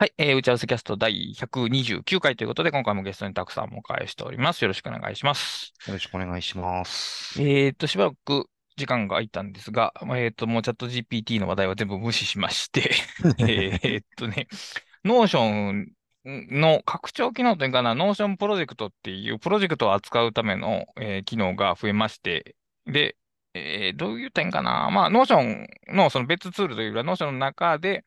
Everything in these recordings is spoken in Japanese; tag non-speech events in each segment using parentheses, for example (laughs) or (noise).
はい、えー、打ち合わせキャスト第129回ということで、今回もゲストに Tak.さんお迎えしております。よろしくお願いします。よろしくお願いします。えっと、しばらく時間が空いたんですが、えっと、もうチャット GPT の話題は全部無視しまして (laughs) えっとね、ノーションの拡張機能というかな、ノーションプロジェクトっていうプロジェクトを扱うための、えー、機能が増えまして、で、えー、どういう点かなまあ、ノーションのその別ツールというか、ノーションの中で、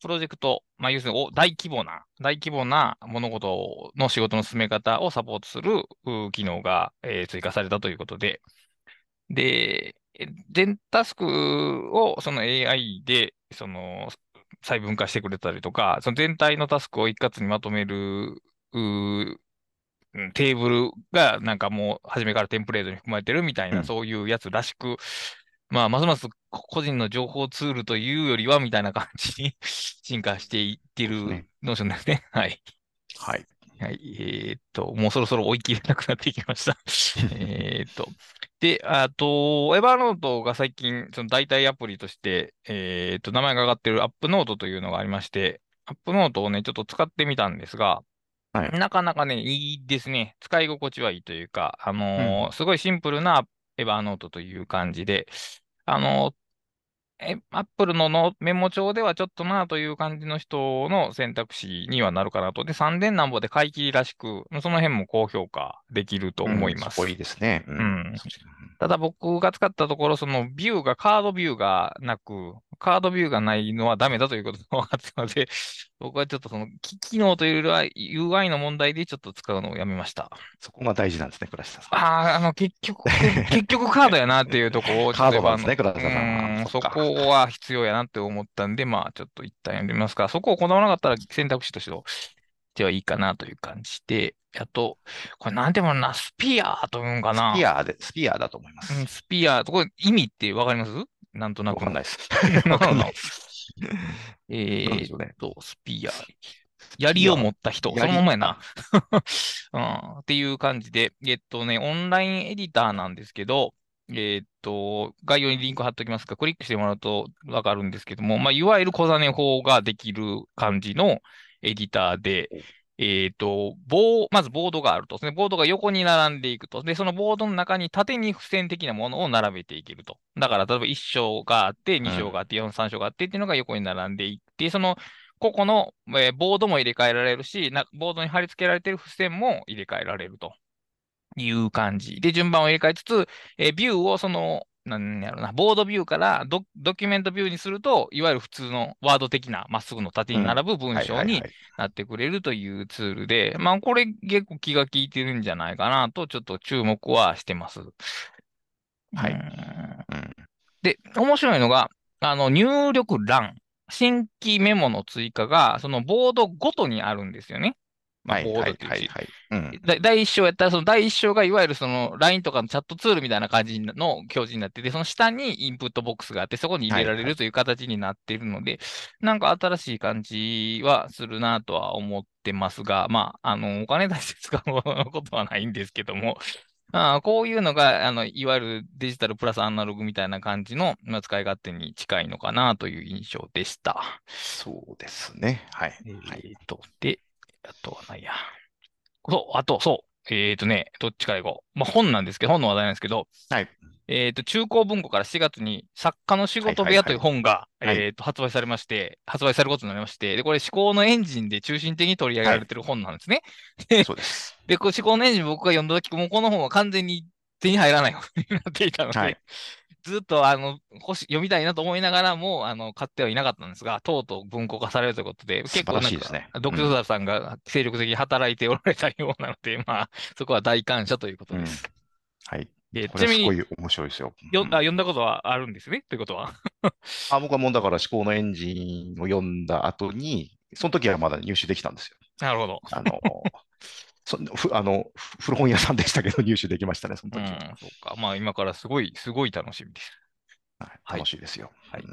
プロジェクト、まあ、要するに大規模な、大規模な物事の仕事の進め方をサポートする機能が、えー、追加されたということで、で、全タスクをその AI で、その、細分化してくれたりとか、その全体のタスクを一括にまとめる、テーブルがなんかもう初めからテンプレートに含まれてるみたいな、そういうやつらしく、まあ、ますます個人の情報ツールというよりは、みたいな感じに (laughs) 進化していってるノーションですね。(laughs) はい。はい。はい。えー、っと、もうそろそろ追い切れなくなってきました (laughs) えっと。で、あと、エヴァーノートが最近、その代替アプリとして、えー、っと、名前が上がってるアップノートというのがありまして、アップノートをね、ちょっと使ってみたんですが、はい、なかなかね、いいですね。使い心地はいいというか、あのーうん、すごいシンプルなエヴァーノートという感じで、あの、え、アップルののメモ帳ではちょっとなという感じの人の選択肢にはなるかなと。で、3000何ぼで買い切りらしく、その辺も高評価できると思います。うん、いいですね。うん。うん、ただ僕が使ったところ、そのビューが、カードビューがなく、カードビューがないのはダメだということが分かってたので、僕はちょっとその機能というよりは UI の問題でちょっと使うのをやめました。そこが大事なんですね、倉下さん。ああ、あの、結局、(laughs) 結局カードやなっていうところを、カードなんですね、倉下さん。そこは必要やなって思ったんで、まあ、ちょっと一旦やめますか。そこをこだわらなかったら選択肢としてはいいかなという感じで、あと、これなんていうのな、スピアーというんかな。スピアーで、スピアーだと思います。うん、スピアーと、これ意味ってわかります？なんとなく。わかんないです。わかんないです。(laughs) えーっと、スピア。ー。槍を持った人、そのままやな、(laughs) うん。っていう感じで、えっとね、オンラインエディターなんですけど、えっと、概要にリンク貼っておきますが、クリックしてもらうとわかるんですけども、まあ、いわゆる小種法ができる感じのエディターで、えっ、ー、と、棒、まずボードがあるとですね。ボードが横に並んでいくと。で、そのボードの中に縦に付箋的なものを並べていけると。だから、例えば1章があって、2章があって、4、3章があってっていうのが横に並んでいって、その、個々の、えー、ボードも入れ替えられるしな、ボードに貼り付けられている付箋も入れ替えられるという感じ。で、順番を入れ替えつつ、えー、ビューをそのなんやろな、ボードビューからドドキュメントビューにすると、いわゆる普通のワード的なまっすぐの縦に並ぶ文章になってくれるというツールで、まあこれ結構気が利いてるんじゃないかなと、ちょっと注目はしてます。はい。で、面白いのが、あの、入力欄、新規メモの追加が、そのボードごとにあるんですよね。まあ、ボードっていう第一章やったら、その第一章がいわゆるその LINE とかのチャットツールみたいな感じの表示になってて、その下にインプットボックスがあって、そこに入れられるという形になっているので、はいはい、なんか新しい感じはするなとは思ってますが、まあ、あの、お金出して使うことはないんですけども、あこういうのが、あの、いわゆるデジタルプラスアナログみたいな感じの、まあ、使い勝手に近いのかなという印象でした。そうですね。はい。えー、と、で、あとはないや。そう、あと、そう。えっ、ー、とね、どっちからいこう。まあ、本なんですけど、本の話題なんですけど、はい。えっ、と、中高文庫から4月に作家の仕事部屋という本が、えっ、と、発売されまして、発売されることになりまして、で、これ思考のエンジンで中心的に取り上げられてる本なんですね。はい、そうです。で、これ思考のエンジン僕が読んだ時もうこの本は完全に手に入らない本になっていたので、はい、ずっとあのし読みたいなと思いながらもあの買ってはいなかったんですが、とうとう文庫化されるということで、結構なんか、ね、読書者さんが精力的に働いておられたようなので、(laughs) まあ、そこは大感謝ということです。うん、はい。でちなみに、すごい面白いですよ。よあ読んだことはあるんですね、ということは。(laughs) あ僕はもうだから思考のエンジンを読んだ後に、その時はまだ入手できたんですよ。なるほど。あのそふあの古本屋さんでしたけど、入手できましたね、その時。うん、そうか。まあ、今からすごい、すごい楽しみです。はい、楽しいですよ。はい。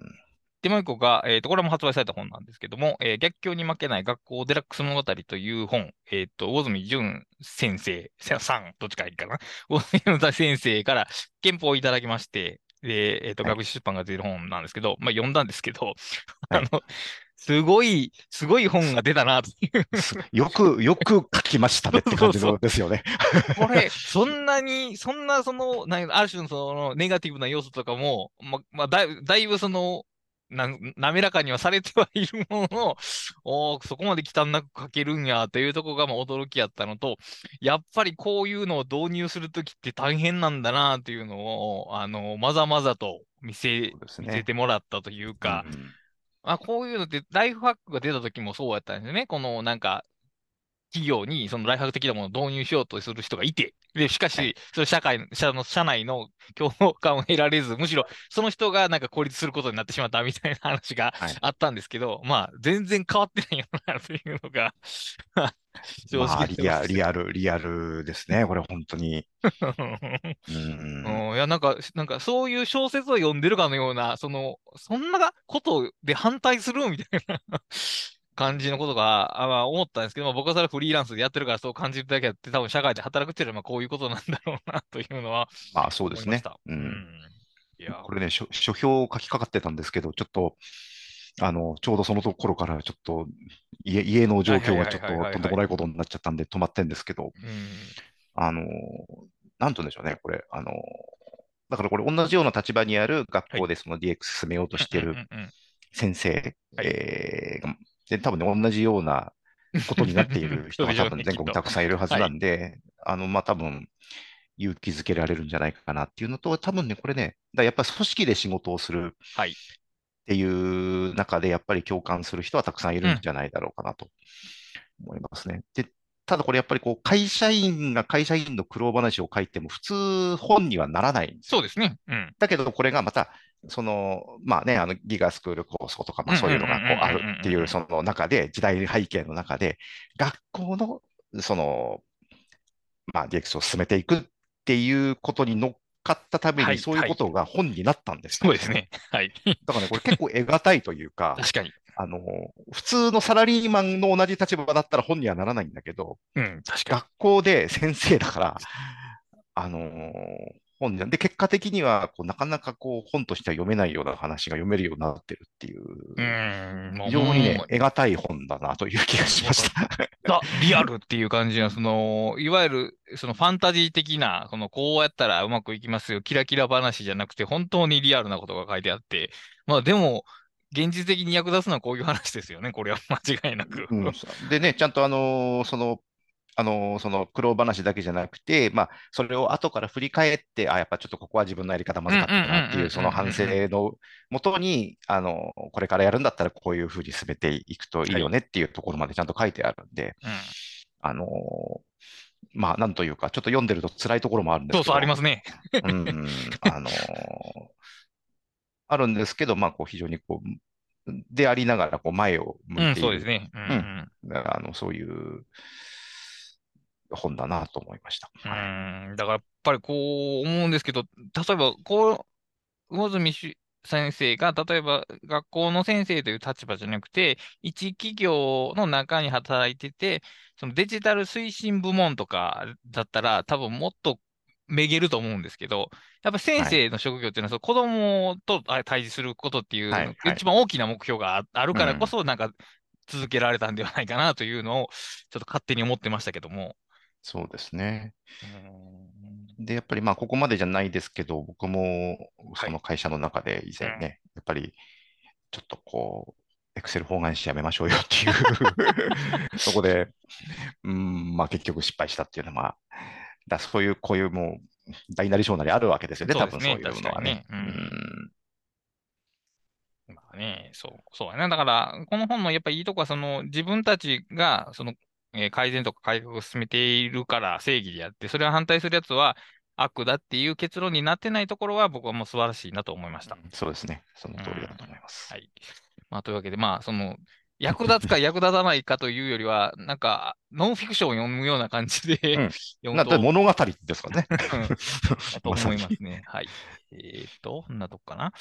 で、もう一個が、えっ、ー、と、これも発売された本なんですけども、えー、逆境に負けない学校デラックス物語という本、えっ、ー、と、大住淳先生、さん、どっちかいいかな。大住先生から憲法をいただきまして、で、えっ、と、学習出版が出る本なんですけど、まあ、読んだんですけど、あの、すごい、すごい本が出たな、という。よく、よく書きましたねって感じのですよね。(laughs) これ、そんなに、そんな、その、なある種のその、ネガティブな要素とかも、ま、まあ、だいだいぶその、な、滑らかにはされてはいるものの、(laughs) おそこまで忌憚なく書けるんや、というところがまあ驚きやったのと、やっぱりこういうのを導入するときって大変なんだな、というのを、あの、まざまざと見せ、ね、見せてもらったというか、うんまあ、こういうのって、ライフハックが出た時もそうやったんですよね。この、なんか、企業にそのライフハック的なものを導入しようとする人がいて、で、しかし、はい、それ社会社の、社内の共感を得られず、むしろその人がなんか孤立することになってしまったみたいな話があったんですけど、はい、まあ、全然変わってないよな、というのが (laughs) 正直、まあ、リアリアル、リアルですね、これ本当に。(laughs) うん、いや、なんか、なんかそういう小説を読んでるかのような、その、そんなことで反対するみたいな感じのことが、あまあ、思ったんですけど、まあ、僕はそれフリーランスでやってるからそう感じるだけあって、多分社会で働くっていうのはこういうことなんだろうなというのは。まあそうですね。うん。いや。これね書、書評を書きかかってたんですけど、ちょっと、あの、ちょうどそのところからちょっと家家の状況がちょっととんでもないことになっちゃったんで止まってんですけど、あの、なんとんでしょうね、これ、あの、だからこれ同じような立場にある学校でその DX 進めようとしてる先生、えー、で、多分ね、同じようなことになっている (laughs) 人が多分全国たくさんいるはずなんで、はい、あの、まあ、多分、勇気づけられるんじゃないかなっていうのと、多分ね、これね、だやっぱり組織で仕事をするっていう中で、やっぱり共感する人はたくさんいるんじゃないだろうかなと思いますね。うん、で、ただこれやっぱりこう、会社員が会社員の苦労話を書いても、普通本にはならないんですそうですね。うん。だけど、これがまた、その、まあね、あの、ギガスクール構想とか、まあそういうのがこうあるっていう、その中で、時代背景の中で、学校の、その、まあ DX を進めていくっていうことに乗っかったために、そういうことが本になったんです、ねはいはい、そうですね。はい。だからね、これ結構得難いというか、確かに。あの、普通のサラリーマンの同じ立場だったら本にはならないんだけど、うん、確かに。学校で先生だから、あのー、本で、結果的にはこうなかなかこう本としては読めないような話が読めるようになってるっていう、うん非常にね、得難い本だなという気がしました。(laughs) リアルっていう感じの、その、いわゆるそのファンタジー的な、このこうやったらうまくいきますよ、キラキラ話じゃなくて、本当にリアルなことが書いてあって、まあでも、現実的に役立つのはこういう話ですよね、これは間違いなく。うん、でね、ちゃんとあのー、その、あのー、その苦労話だけじゃなくて、まあ、それを後から振り返って、あ、やっぱちょっとここは自分のやり方まずかったなっていう、その反省のもとに、あのー、これからやるんだったらこういうふうに進めていくといいよねっていうところまでちゃんと書いてあるんで、はい、あのまあ、なんというか、ちょっと読んでると辛いところもあるんですけど。そうそう、ありますね。うん、あのあるんですけど、まあ、こう非常にこう、でありながらこう前を向いている、うん、そうですね。うん、うん、あのそういう本だなと思いました。うん、だからやっぱりこう思うんですけど、例えば、こう、魚住先生が、例えば学校の先生という立場じゃなくて、一企業の中に働いてて、そのデジタル推進部門とかだったら、多分もっとめげると思うんですけど、やっぱ先生の職業っていうのは、はい、子供と対峙することっていう、はいはい、一番大きな目標があるからこそ、なんか続けられたんではないかなというのを、ちょっと勝手に思ってましたけども。そうですね。で、やっぱりまあ、ここまでじゃないですけど、僕もその会社の中で以前ね、はい、やっぱりちょっとこう、エクセル方眼紙やめましょうよっていう。(laughs) そこで、うん、まあ結局失敗したっていうのは、だそういう、こういうもう、大なり小なりあるわけですよね、多分そういうのはね。うん。まあね、そう、そうやね。だから、この本のやっぱりいいとこは、その、自分たちが、その、えー、改善とか改革を進めているから正義であって、それを反対するやつは悪だっていう結論になってないところは、僕はもう素晴らしいなと思いました。そうですね。その通りだと思います。はい。まあ、というわけで、まあ、その、役立つか役立たないかというよりは、なんか、ノンフィクションを読むような感じで、うん、(laughs) 読むと。物語ですかね。(laughs) と思いますね。(laughs) はい。えー、っと、こんなとこかな。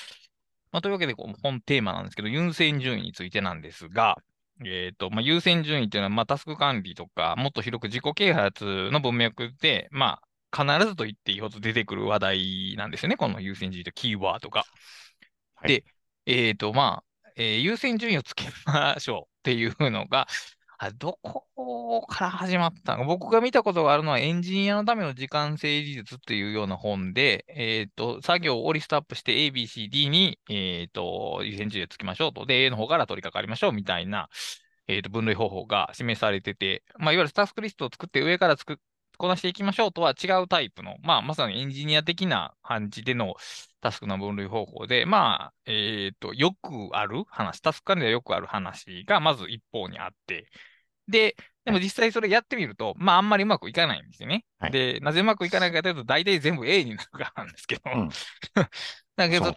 まあ、というわけで、本テーマなんですけど、優先順位についてなんですが、えっ、と、まあ、優先順位っていうのは、まあ、タスク管理とか、もっと広く自己啓発の文脈で、まあ、必ずと言っていいほど出てくる話題なんですよね。この優先順位とキーワードが。はい、で、えっ、と、まあ、えー、優先順位をつけましょうっていうのが、あどこから始まったの？僕が見たことがあるのはエンジニアのための時間整理術っていうような本で、えっ、ー、と、作業をリストアップして A、B、C、D に、えっ、ー、と、優先順位をつけましょうと。で、A の方から取り掛かりましょうみたいな、えっ、と、分類方法が示されてて、まあ、いわゆるタスクリストを作って上から作っこなしていきましょうとは違うタイプの、まあ、まさにエンジニア的な感じでのタスクの分類方法で、まあ、えっ、ー、と、よくある話、タスク管理ではよくある話がまず一方にあって、で、でも実際それやってみると、まああんまりうまくいかないんですよね。はい、で、なぜうまくいかないかというと、大体全部 A になるからなんですけど、うん、(laughs) だけど、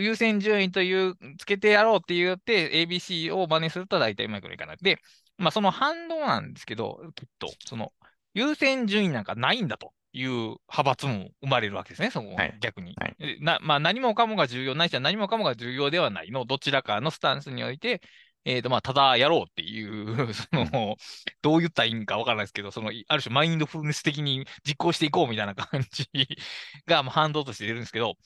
優先順位という、つけてやろうって言って ABC を真似すると大体うまくいかない。で、まあその反動なんですけど、きっと、その、優先順位なんかないんだという派閥も生まれるわけですね、そこ、はい、逆に。はい、なまあ、何もかもが重要ないしは何もかもが重要ではないの、どちらかのスタンスにおいて、えっ、ー、と、まあ、ただやろうっていう (laughs) その、どう言ったらいいんかわからないですけど、その、ある種マインドフルネス的に実行していこうみたいな感じが、まあ、反動として出るんですけど、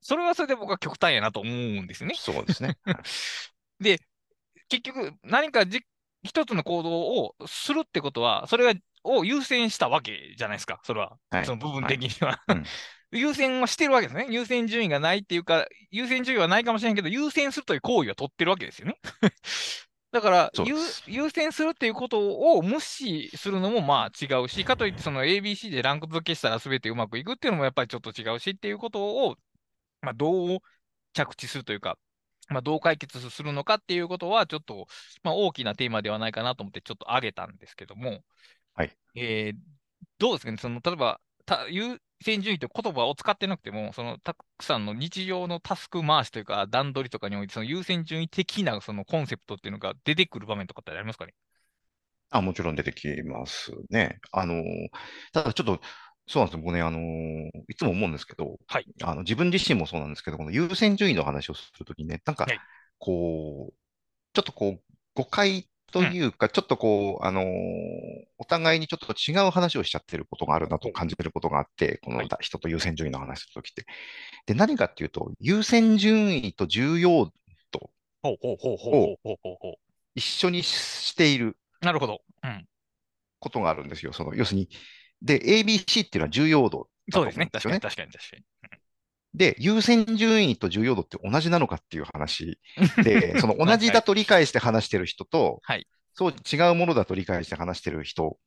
それはそれで僕は極端やなと思うんですよね。そうですね。(laughs) で、結局、何かじ一つの行動をするってことは、それがを優先したわけじゃないですか、それは。はい、その部分的には、はいうん、(laughs) 優先はしてるわけですね。優先順位がないっていうか、優先順位はないかもしれんけど、優先するという行為は取ってるわけですよね。(laughs) だから優先するっていうことを無視するのもまあ違うし、かといってその ABC でランク付けしたら全てうまくいくっていうのもやっぱりちょっと違うしっていうことを、まあ、どう着地するというか、まあ、どう解決するのかっていうことは、ちょっと、まあ、大きなテーマではないかなと思って、ちょっと挙げたんですけども、はい。えー、どうですかね、その例えば、た優先順位という言葉を使ってなくても、そのたくさんの日常のタスク回しというか、段取りとかにおいて、その優先順位的なそのコンセプトっていうのが出てくる場面とかってありますかね？あもちろん出てきますね。あの、ただちょっと、そうなんですよ。僕ね、あのいつも思うんですけど、はい、あの自分自身もそうなんですけど、この優先順位の話をするときにね、なんか、こう、ちょっとこう、誤解というか、ちょっとこう、あのー、お互いにちょっと違う話をしちゃってることがあるなと感じてることがあって、この人と優先順位の話するときって。で、何かっていうと、優先順位と重要度を一緒にしている。なるほど。ことがあるんですよ。その、要するに、で、ABC っていうのは重要度ね。そうですね。確かに、確かに、確かに。で、優先順位と重要度って同じなのかっていう話で、(laughs) その同じだと理解して話してる人と、はい、そう違うものだと理解して話してる人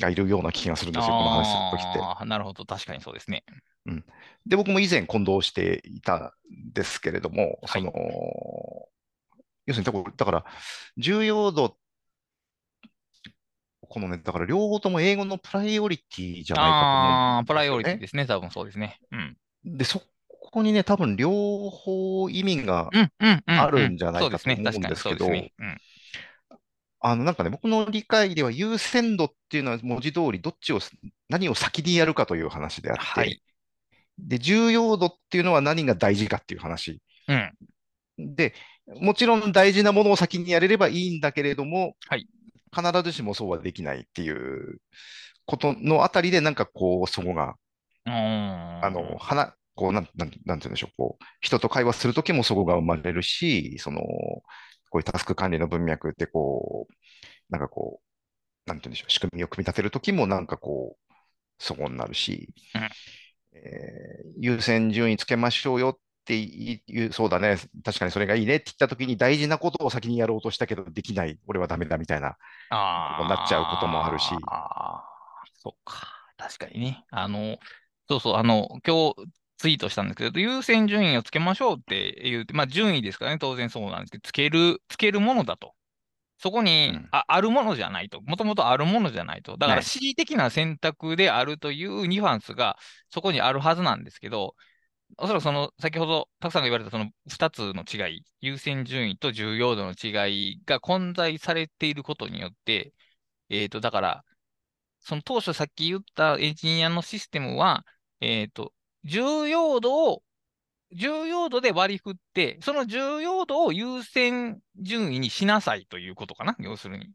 がいるような気がするんですよ、この話するときって。なるほど、確かにそうですね。うん、で、僕も以前混同していたんですけれども、はい、その、要するに、だから、重要度このね、だから両方とも英語のプライオリティじゃないかと思うんね、ああ、プライオリティですね、多分そうですね。うん。で、そここにね、多分両方意味があるんじゃないかと思うんですけど、あの、なんかね、僕の理解では優先度っていうのは文字通りどっちを、何を先にやるかという話であって、はい、で、重要度っていうのは何が大事かっていう話。うん、で、もちろん大事なものを先にやれればいいんだけれども、はい、必ずしもそうはできないっていうことのあたりで、なんかこう、そこが、あの、はこう、なん、なん、なんて言うんでしょう、こう、人と会話するときもそこが生まれるし、その、こういうタスク管理の文脈ってこう、なんかこう、なんて言うんでしょう、仕組みを組み立てるときもなんかこう、そこになるし、うん、えー、優先順位つけましょうよっていう、そうだね、確かにそれがいいねって言ったときに大事なことを先にやろうとしたけどできない、俺はダメだみたいな、あなっちゃうこともあるし。ああ、そっか。確かにね。あの、そうそう、あの、今日、ツイートしたんですけど、優先順位をつけましょうって言うて、まあ順位ですからね、当然そうなんですけど、つける、つけるものだと。そこに、うん、ああるものじゃないと。もともとあるものじゃないと。だから恣意的な選択であるというニュアンスがそこにあるはずなんですけど、おそらくその、先ほどたくさんが言われたその2つの違い、優先順位と重要度の違いが混在されていることによって、えっ、ー、と、だから、その当初さっき言ったエンジニアのシステムは、えっ、ー、と、重要度を、重要度で割り振って、その重要度を優先順位にしなさいということかな、要するに。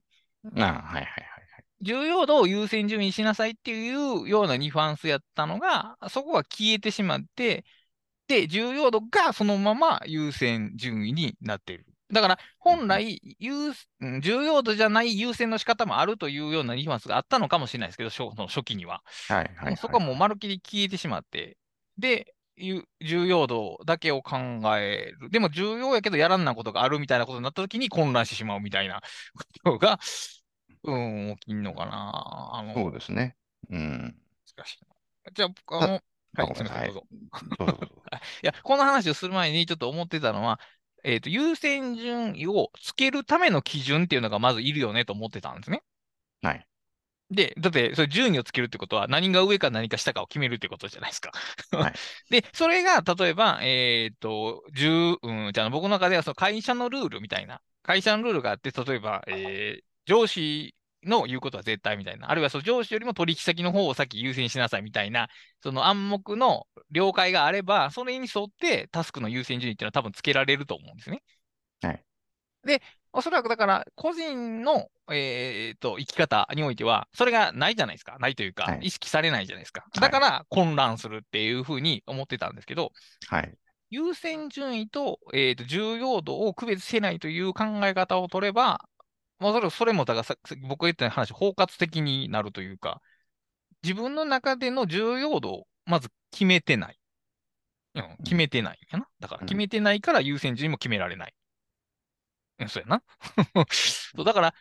あはいはいはい。重要度を優先順位にしなさいっていうようなニュアンスやったのが、そこが消えてしまって、で、重要度がそのまま優先順位になっている。だから、本来、重要度じゃない優先の仕方もあるというようなニュアンスがあったのかもしれないですけど、初初期には。はいはい、そこはもうまるっきり消えてしまって、で、重要度だけを考える。でも重要やけどやらんなことがあるみたいなことになったときに混乱してしまうみたいなことが、うん、起きんのかな。あのそうですね。うん。難しい。じゃあ、あの、はい、すみません、どうぞ。(laughs) いや、この話をする前にちょっと思ってたのは、えっ、ー、と、優先順位をつけるための基準っていうのがまずいるよねと思ってたんですね。はい。で、だって、それ順位をつけるってことは、何が上か何か下かを決めるってことじゃないですか。はい、(laughs) で、それが、例えば、えっ、ー、と、10、うん、じゃあ僕の中ではその会社のルールみたいな、会社のルールがあって、例えば、えー、上司の言うことは絶対みたいな、あるいはその上司よりも取引先の方を先優先しなさいみたいな、その暗黙の了解があれば、それに沿ってタスクの優先順位っていうのは多分つけられると思うんですね。はい。で、おそらくだから、個人の、えー、と生き方においては、それがないじゃないですか。ないというか、はい、意識されないじゃないですか。だから混乱するっていうふうに思ってたんですけど、はい、優先順位と,、えー、と重要度を区別せないという考え方を取れば、まあ、それそれもだから僕が言った話、包括的になるというか、自分の中での重要度をまず決めてない。うん、決めてないかな。だから決めてないから優先順位も決められない。うん、そうやな。(laughs) そうだから、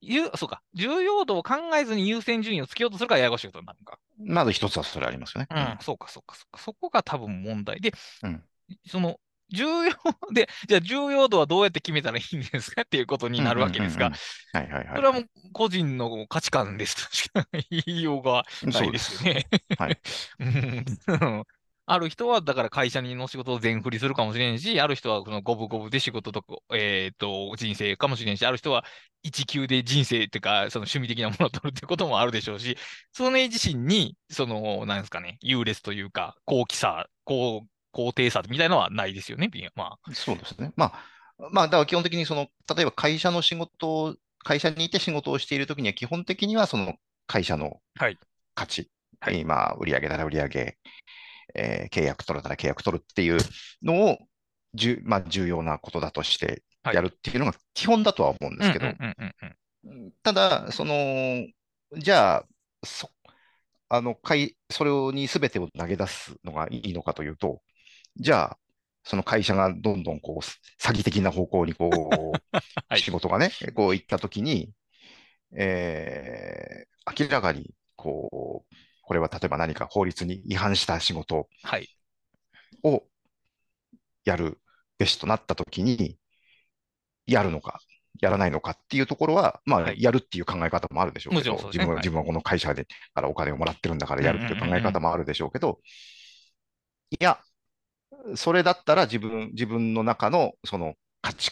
ゆそうか、重要度を考えずに優先順位をつけようとするからややこしいことになるのか。まず一つはそれありますよね。うん、そうか、そうか、そうか。そこが多分問題で、うん、その、重要 (laughs) で、じゃあ重要度はどうやって決めたらいいんですかっていうことになるわけですが、はいはいはい。それはもう個人の価値観ですとしか言いようがないですよね。はい。(laughs) ある人は、だから会社の仕事を全振りするかもしれんし、ある人はその五分五分で仕事と、えっ、ー、と、人生かもしれんし、ある人は一級で人生っていうか、その趣味的なものを取るってこともあるでしょうし、その自身に、その、なんですかね、優劣というか、高貴さ、高、高低差みたいなのはないですよね、まあ。そうですね。まあ、まあ、だから基本的にその、例えば会社の仕事を、会社にいて仕事をしているときには、基本的にはその会社の価値、はい、今、売上なら売上、えー、契約取れたら契約取るっていうのをじゅ、まあ、重要なことだとしてやるっていうのが基本だとは思うんですけど、ただ、その、じゃあ、そあのいそれに全てを投げ出すのがいいのかというと、じゃあ、その会社がどんどんこう詐欺的な方向にこう、(laughs) はい、仕事がね、こういったときに、えー、明らかにこうこれは例えば何か法律に違反した仕事をやるべしとなったときに、やるのか、やらないのかっていうところは、まあ、やるっていう考え方もあるでしょうけど、自分は、自分はこの会社でからお金をもらってるんだからやるっていう考え方もあるでしょうけど、いや、それだったら自分、自分の中のその価値、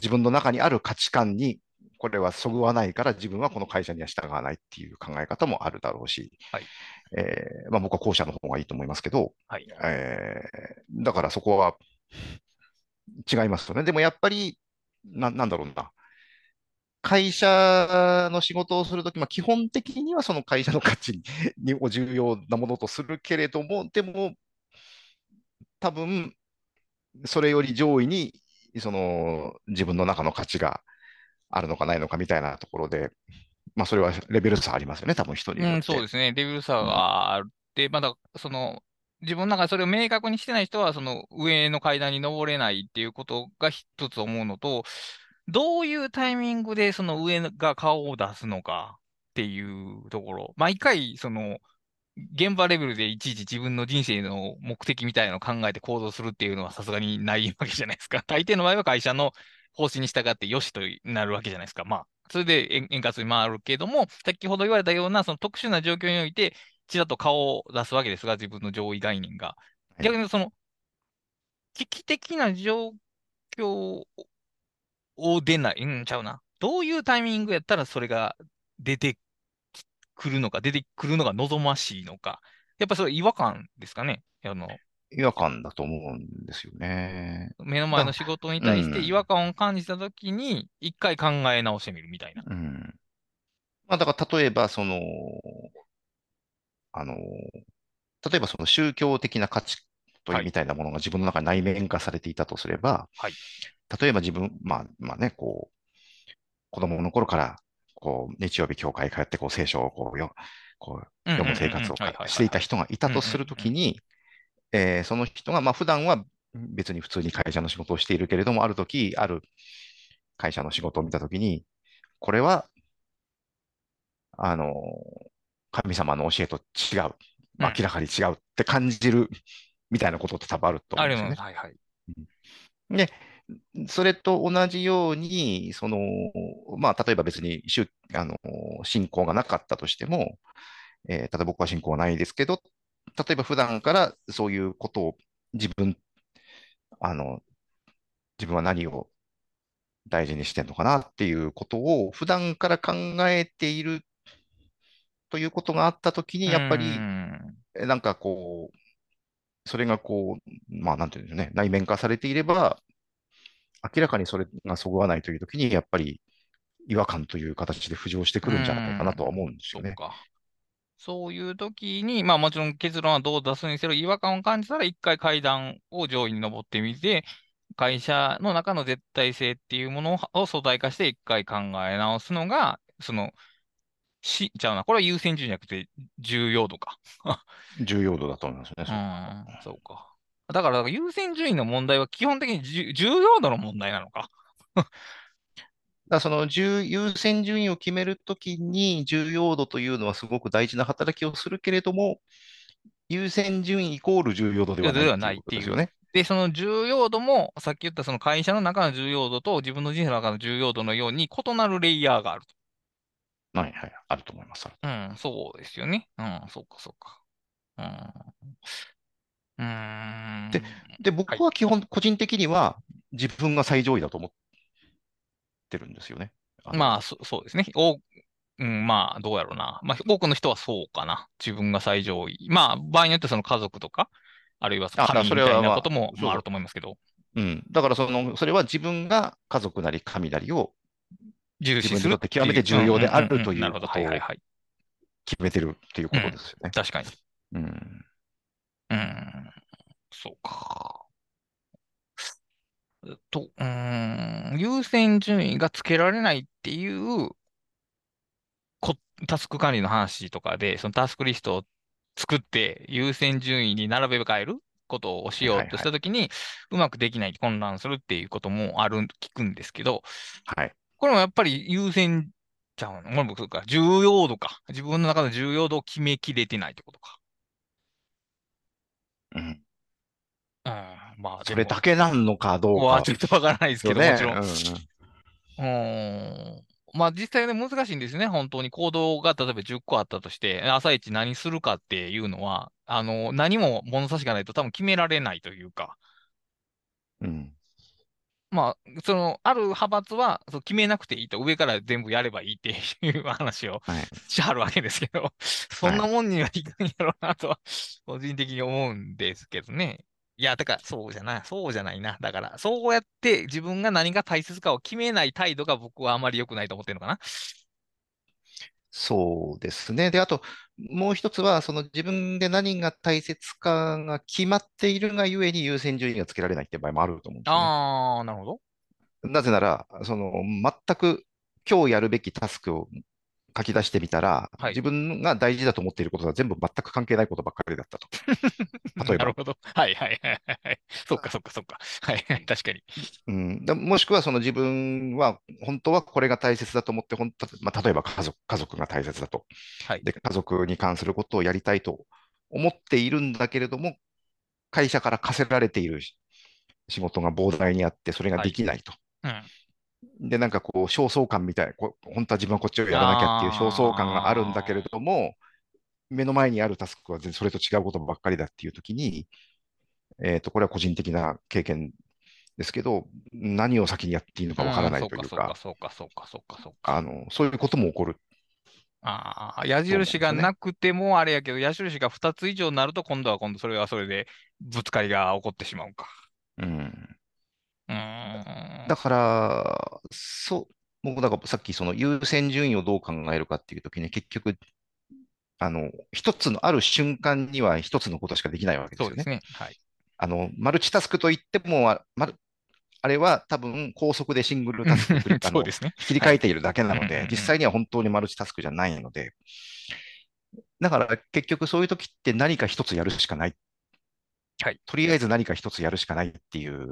自分の中にある価値観にこれはそぐわないから自分はこの会社には従わないっていう考え方もあるだろうし、はいえーまあ、僕は後者の方がいいと思いますけど、はいえー、だからそこは違いますよね。でもやっぱり、ななんだろうな。会社の仕事をするとき、まあ、基本的にはその会社の価値に (laughs) を重要なものとするけれども、でも、多分、それより上位に、その自分の中の価値があるのかないのかみたいなところで、まあ、それはレベル差ありますよね、多分一人うん、そうですね。レベル差があって、うん、まだ、その、自分の中でそれを明確にしてない人は、その上の階段に登れないっていうことが一つ思うのと、どういうタイミングでその上が顔を出すのかっていうところ。毎回、その、現場レベルでいちいち自分の人生の目的みたいなのを考えて行動するっていうのはさすがにないわけじゃないですか。大抵の場合は会社の方針に従ってよしとなるわけじゃないですか。まあ、それで円滑に回るけども、先ほど言われたようなその特殊な状況において、ちらっと顔を出すわけですが、自分の上位概念が。逆にその、危機的な状況を出ない、うん、ちゃうな。どういうタイミングやったらそれが出てくるのか、出てくるのが望ましいのか。やっぱそれ違和感ですかね。あの、違和感だと思うんですよね。目の前の仕事に対して違和感を感じたときに、一回考え直してみるみたいな。うん。まあ、だから例えば、その、あの、例えばその宗教的な価値というみたいなものが自分の中に内面化されていたとすれば、はい、例えば自分、まあ、まあね、こう、子供の頃から、こう、日曜日教会通って、こう、聖書をこうよ、こう、読む生活をしていた人がいたとするときに、えその人が、まあ、普段は別に普通に会社の仕事をしているけれども、あるとき、ある会社の仕事を見たときに、これは、あの、神様の教えと違う。明らかに違うって感じるみたいなことって多分あると思うんですよね。はいはい。で、それと同じように、その、まあ、例えば別に宗、あの、信仰がなかったとしても、えー、例えば僕は信仰はないですけど、例えば普段からそういうことを自分、あの、自分は何を大事にしてるのかなっていうことを普段から考えているということがあったときに、やっぱり、なんかこう、それがこう、まあなんていうんでしょうね、内面化されていれば、明らかにそれがそぐわないというときに、やっぱり違和感という形で浮上してくるんじゃないかなとは思うんですよね。そうか。そういう時に、まあもちろん結論はどう出すにせよ、違和感を感じたら一回階段を上位に登ってみて、会社の中の絶対性っていうものを素体化して一回考え直すのが、そのし、じゃあな、これは優先順位じゃなくて重要度か。重要度だと思いますね。うん、そうか。だから、優先順位の問題は基本的に重要度の問題なのか。だその優先順位を決めるときに重要度というのはすごく大事な働きをするけれども、優先順位イコール重要度ではないっていうことですよね。で、その重要度も、さっき言ったその会社の中の重要度と自分の人生の中の重要度のように異なるレイヤーがあると。はいはい、あると思います。うん、そうですよね。うん、そうか、そうか。うん。うん。で、で僕は基本、個人的には自分が最上位だと思ってるんですよね。まあ、そそうですね。おうん、まあ、どうやろうな。まあ、多くの人はそうかな。自分が最上位。まあ、場合によってその家族とか、あるいは神みたいなこともあると思いますけど。うん。だから、その、それは自分が家族なり神なりを重視するって極めて重要であるということを決めてるっていうことですよね。確かに。うん。うん。そうか。と、うん、優先順位がつけられないっていうタスク管理の話とかで、そのタスクリストを作って優先順位に並べ替えることをしようとしたときに、うまくできない、混乱するっていうこともある、聞くんですけど、はい。これもやっぱり優先ちゃうの？これもか、重要度か。自分の中の重要度を決めきれてないってことか。うん。うん、まあ、それだけなのかどうか。はちょっとわからないですけど、ね、もちろん。うん。まあ実際ね、難しいんですね。本当に行動が例えば10個あったとして、朝一何するかっていうのは、あの、何も物差しがないと多分決められないというか。うん。まあ、その、ある派閥は、そう決めなくていいと、上から全部やればいいっていう (laughs) 話をしはるわけですけど、はい、そんなもんにはいかんやろうなとは、個人的に思うんですけどね。いや、だから、そうじゃない、そうじゃないな。だから、そうやって自分が何が大切かを決めない態度が僕はあまり良くないと思ってるのかな。そうですね。で、あと、もう一つは、その自分で何が大切かが決まっているがゆえに優先順位がつけられないっていう場合もあると思うんですよ、ね。ああ、なるほど。なぜなら、その、全く今日やるべきタスクを書き出してみたら、はい、自分が大事だと思っていることが全部全く関係ないことばっかりだったと。(laughs) 例えば。なるほど。はいはいはいはい。そっかそっかそっか。はいはい、確かに。うん、もしくはその自分は本当はこれが大切だと思って、本当まあ、例えば家族家族が大切だと、はい、で。家族に関することをやりたいと思っているんだけれども、会社から課せられている仕事が膨大にあって、それができないと。はいうんで、なんかこう、焦燥感みたいこ、本当は自分はこっちをやらなきゃっていう焦燥感があるんだけれども、目の前にあるタスクはそれと違うことばっかりだっていうときに、えっ、ー、と、これは個人的な経験ですけど、何を先にやっていいのかわからないというか、そうか、そうか、そうか、そうか、あの、そういうことも起こる。ああ、矢印がなくてもあれやけど、矢印が2つ以上になると、今度は今度それはそれでぶつかりが起こってしまうか。うん。うん。だから、そう、僕だからさっきその優先順位をどう考えるかっていうときに結局、あの、一つのある瞬間には一つのことしかできないわけですよね。そうですね。はい。あの、マルチタスクといっても、ま、ああれは多分高速でシングルタスク (laughs) そうですね。切り替えているだけなので、実際には本当にマルチタスクじゃないので、だから結局そういう時って何か一つやるしかない。はい。とりあえず何か一つやるしかないっていう、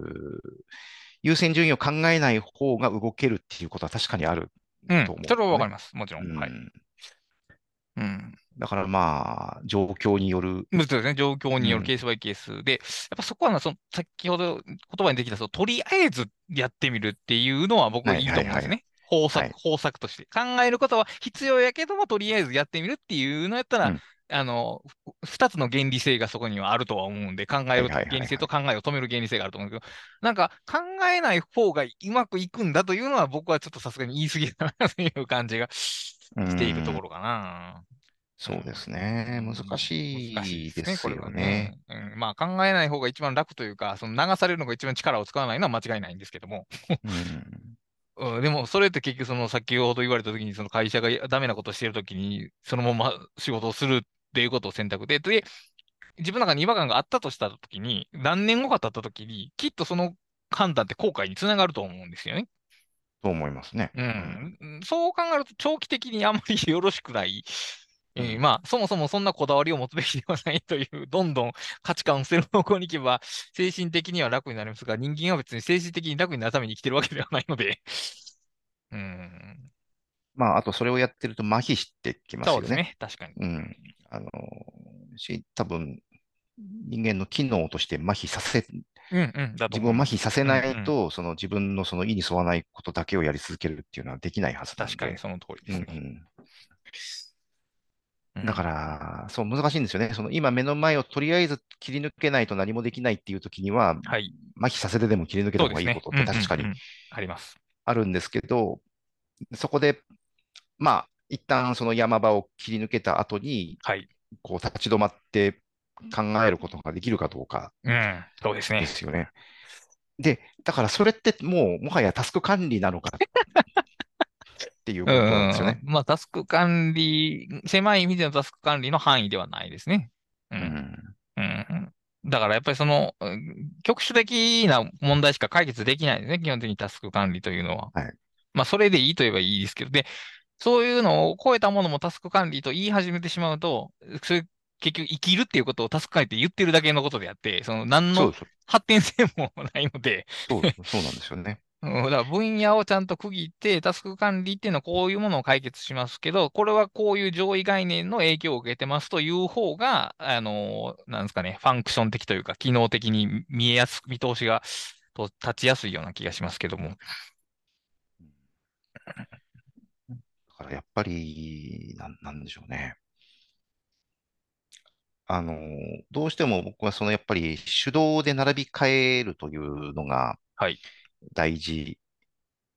優先順位を考えない方が動けるっていうことは確かにあると思う、ね、うん。それはわかります。もちろん。うん、はい。うん。だからまあ、状況による。そうですね。状況によるケースバイケースで、やっぱそこはその、先ほど言葉にできた、そのとりあえずやってみるっていうのは僕はいいと思うんですね。方策、方策として。考えることは必要やけども、とりあえずやってみるっていうのやったら、うん、あの、二つの原理性がそこにはあるとは思うんで、考える原理性と考えを止める原理性があると思うんですけど、なんか考えない方がうまくいくんだというのは僕はちょっとさすがに言い過ぎだなという感じがしているところかな。そうですね。難しいですよね。ねうん、まあ考えない方が一番楽というか、その流されるのが一番力を使わないのは間違いないんですけども。うん、でも、それって結局、その先ほど言われたときに、その会社がダメなことをしているときに、そのまま仕事をするっていうことを選択で、で、自分の中に違和感があったとしたときに、何年後か経ったときに、きっとその判断って後悔につながると思うんですよね。と思いますね。うん。そう考えると、長期的にあんまりよろしくないえー、まあ、そもそもそんなこだわりを持つべきではないという、(laughs) どんどん価値観を捨てる方向に行けば、精神的には楽になりますが、人間は別に精神的に楽になるために生きてるわけではないので。(laughs) うん。まあ、あとそれをやってると麻痺してきますよね。そうですね。確かに。うん。あの、し、多分、人間の機能として麻痺させ、うんうん、自分を麻痺させないと、うんうん、その自分のその意に沿わないことだけをやり続けるっていうのはできないはず。確かにその通りですね。うんうんだから、そう、難しいんですよね。その今目の前をとりあえず切り抜けないと何もできないっていう時には、はい、麻痺させてでも切り抜けた方がいいことって確かにあります。あるんですけど、そこで、まあ、一旦その山場を切り抜けた後に、はい、こう立ち止まって考えることができるかどうか、うん、そうですね。ですよね。で、だからそれってもう、もはやタスク管理なのか (laughs) っていうことなんですよね。まあ、タスク管理、狭い意味でのタスク管理の範囲ではないですね。うん。うん、だからやっぱりその、局所的な問題しか解決できないですね。基本的にタスク管理というのは。はい。まあ、それでいいと言えばいいですけど、で、そういうのを超えたものもタスク管理と言い始めてしまうと、それ結局生きるっていうことをタスク管理って言ってるだけのことであって、その何の発展性もないので。そうそうなんですよね。うん、だから分野をちゃんと区切って、タスク管理っていうのはこういうものを解決しますけど、これはこういう上位概念の影響を受けてますという方が、あの、なんですかね、ファンクション的というか、機能的に見えやすく、見通しがと立ちやすいような気がしますけども。だからやっぱり、なん、なんでしょうね。あの、どうしても僕はそのやっぱり手動で並び替えるというのが、はい。大事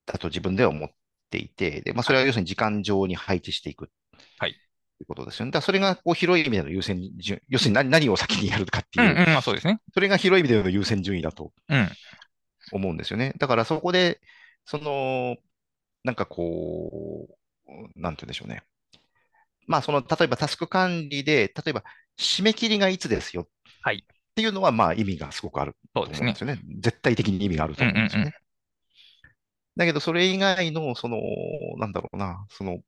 だと自分では思っていて、でまあ、それは要するに時間上に配置していく。はい。ということですよね。だそれがこう広い意味での優先順、要するに何何を先にやるかっていう、うんうんまあ、そうですね。それが広い意味での優先順位だと思うんですよね。だからそこで、その、なんかこう、なんて言うんでしょうね。まあ、その、例えばタスク管理で、例えば締め切りがいつですよ。はい。っていうのは、まあ意味がすごくあると思うんですよね。ね絶対的に意味があると思うんですよね。うんうんうん、だけど、それ以外の、その、なんだろうな、その、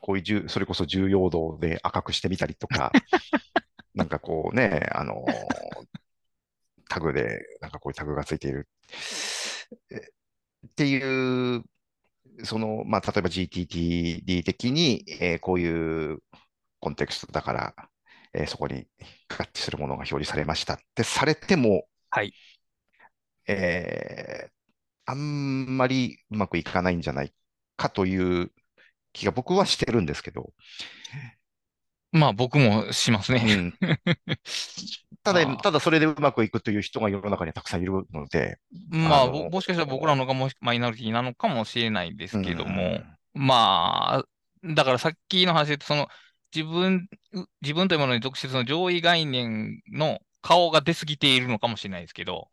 こういう、それこそ重要度で赤くしてみたりとか、(laughs) なんかこうね、あの、タグで、なんかこういうタグがついている。っていう、その、まあ、例えば GTTD 的に、えー、こういうコンテクストだから、えー、そこに合致するものが表示されましたってされても、はい。えー、あんまりうまくいかないんじゃないかという気が僕はしてるんですけど。まあ僕もしますね。うん、(laughs) ただ、ただそれでうまくいくという人が世の中にはたくさんいるので。まあ、もしかしたら僕らのがもマイノリティなのかもしれないですけども、うん、まあ、だからさっきの話で、その、自分、自分というものに属してその上位概念の顔が出すぎているのかもしれないですけど、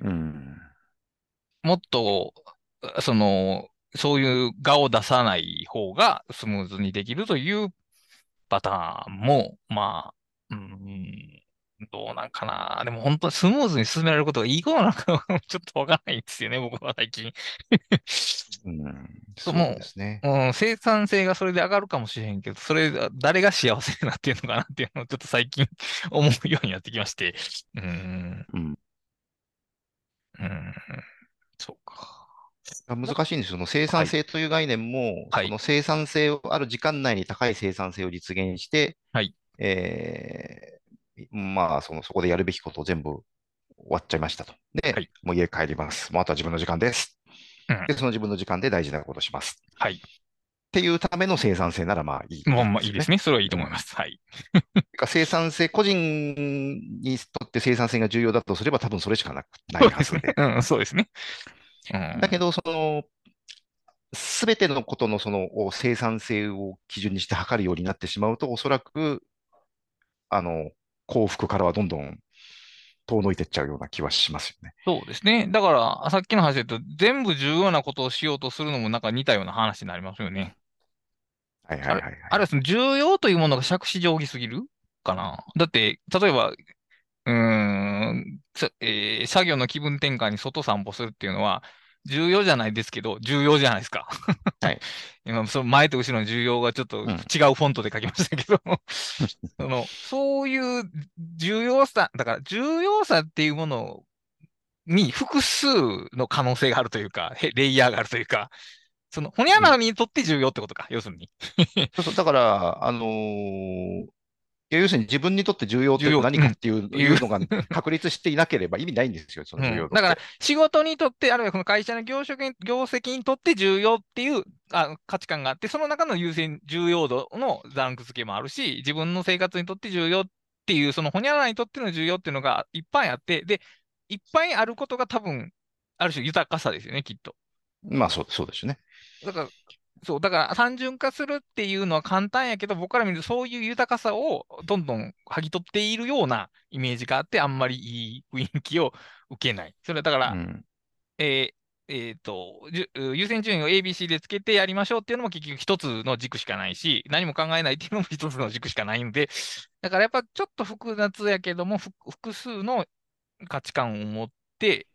うん、もっと、その、そういう画を出さない方がスムーズにできるというパターンも、まあ、うん、どうなんかな。でも本当にスムーズに進められることがいいことなのかちょっとわからないんですよね、僕は最近。うん、そうですね。うん、生産性がそれで上がるかもしれへんけど、それ、誰が幸せになってるのかなっていうのをちょっと最近思うようになってきまして。うん。うん。うん。そうか。難しいんですよ。その生産性という概念も、はい、その生産性を、ある時間内に高い生産性を実現して、はい。えー、まあ、その、そこでやるべきことを全部終わっちゃいましたと。で、はい、もう家帰ります。もうあとは自分の時間です。うん、で、その自分の時間で大事なことをします。はい。っていうための生産性ならまあいい、ね、まあいいですね。それはいいと思います。はい。(laughs) 生産性、個人にとって生産性が重要だとすれば多分それしかなくないはずで。(laughs) うん、そうですね。だけど、その、すべてのことのその生産性を基準にして測るようになってしまうと、おそらく、あの、幸福からはどんどん遠のいてっちゃうような気はしますよね。そうですね。だから、さっきの話で言うと、全部重要なことをしようとするのもなんか似たような話になりますよね。はいはいはい、はい、あるいはその重要というものが杓子定規すぎるかな。だって、例えば、うーん、えー、作業の気分転換に外散歩するっていうのは、重要じゃないですけど、重要じゃないですか。はい。(laughs) 今、その前と後ろの重要がちょっと違うフォントで書きましたけど、うん、その、そういう重要さ、だから重要さっていうものに複数の可能性があるというか、レイヤーがあるというか、その、ほにゃららにとって重要ってことか、要するに。そうそう、だから、あのー、や要するに自分にとって重要って何かっていう,、いうのが確立していなければ意味ないんですよ、その重要、うん、だから仕事にとって、あるいはこの会社の業職業績にとって重要っていうあ価値観があって、その中の優先、重要度のランク付けもあるし、自分の生活にとって重要っていう、そのほにゃららにとっての重要っていうのがいっぱいあって、で、いっぱいあることが多分、ある種豊かさですよね、きっと。まあそうそうですね。だから、そう、だから単純化するっていうのは簡単やけど、僕から見るとそういう豊かさをどんどん剥ぎ取っているようなイメージがあって、あんまりいい雰囲気を受けない。それはだから、うん、えーえっ、ー、と、優先順位を ABC でつけてやりましょうっていうのも結局一つの軸しかないし、何も考えないっていうのも一つの軸しかないんで、だからやっぱちょっと複雑やけども、複数の価値観を持っ、で、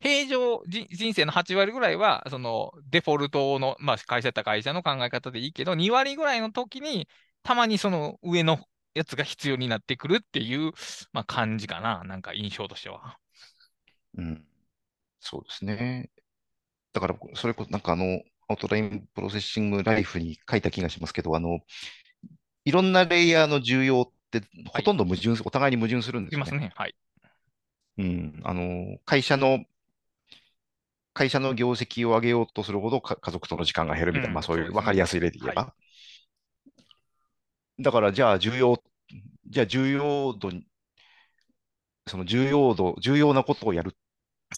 平常人生の8割ぐらいは、そのデフォルトの、まあ、会社やった会社の考え方でいいけど、2割ぐらいの時に、たまにその上のやつが必要になってくるっていう、まあ、感じかな、なんか印象としては。うん、そうですね。だから、それこそ、なんかあの、アウトラインプロセッシングライフに書いた気がしますけど、あの、いろんなレイヤーの重要って、ほとんど矛盾、はい、お互いに矛盾するんですよね。ますね。はい。うん、あの、会社の、会社の業績を上げようとするほど家族との時間が減るみたいな、うん、まあそういう分かりやすい例で言えば。はい、だから、じゃあ重要、じゃあ重要度に、その重要度、重要なことをやる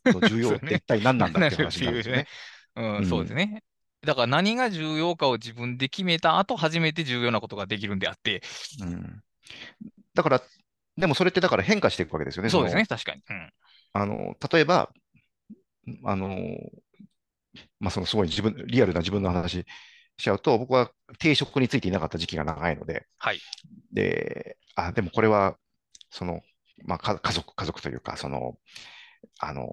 と (laughs) 重要って一体何なんだって話なんですね。(laughs) うん、そうですね。だから何が重要かを自分で決めた後、初めて重要なことができるんであって。うん、だから、でもそれってだから変化していくわけですよね。そうですね、確かに。うん、あの例えば、あの、まあ、そのすごい自分、リアルな自分の話しちゃうと、僕は定職についていなかった時期が長いので、はい。で、あ、でもこれは、その、まあ、家族、家族というか、その、あの、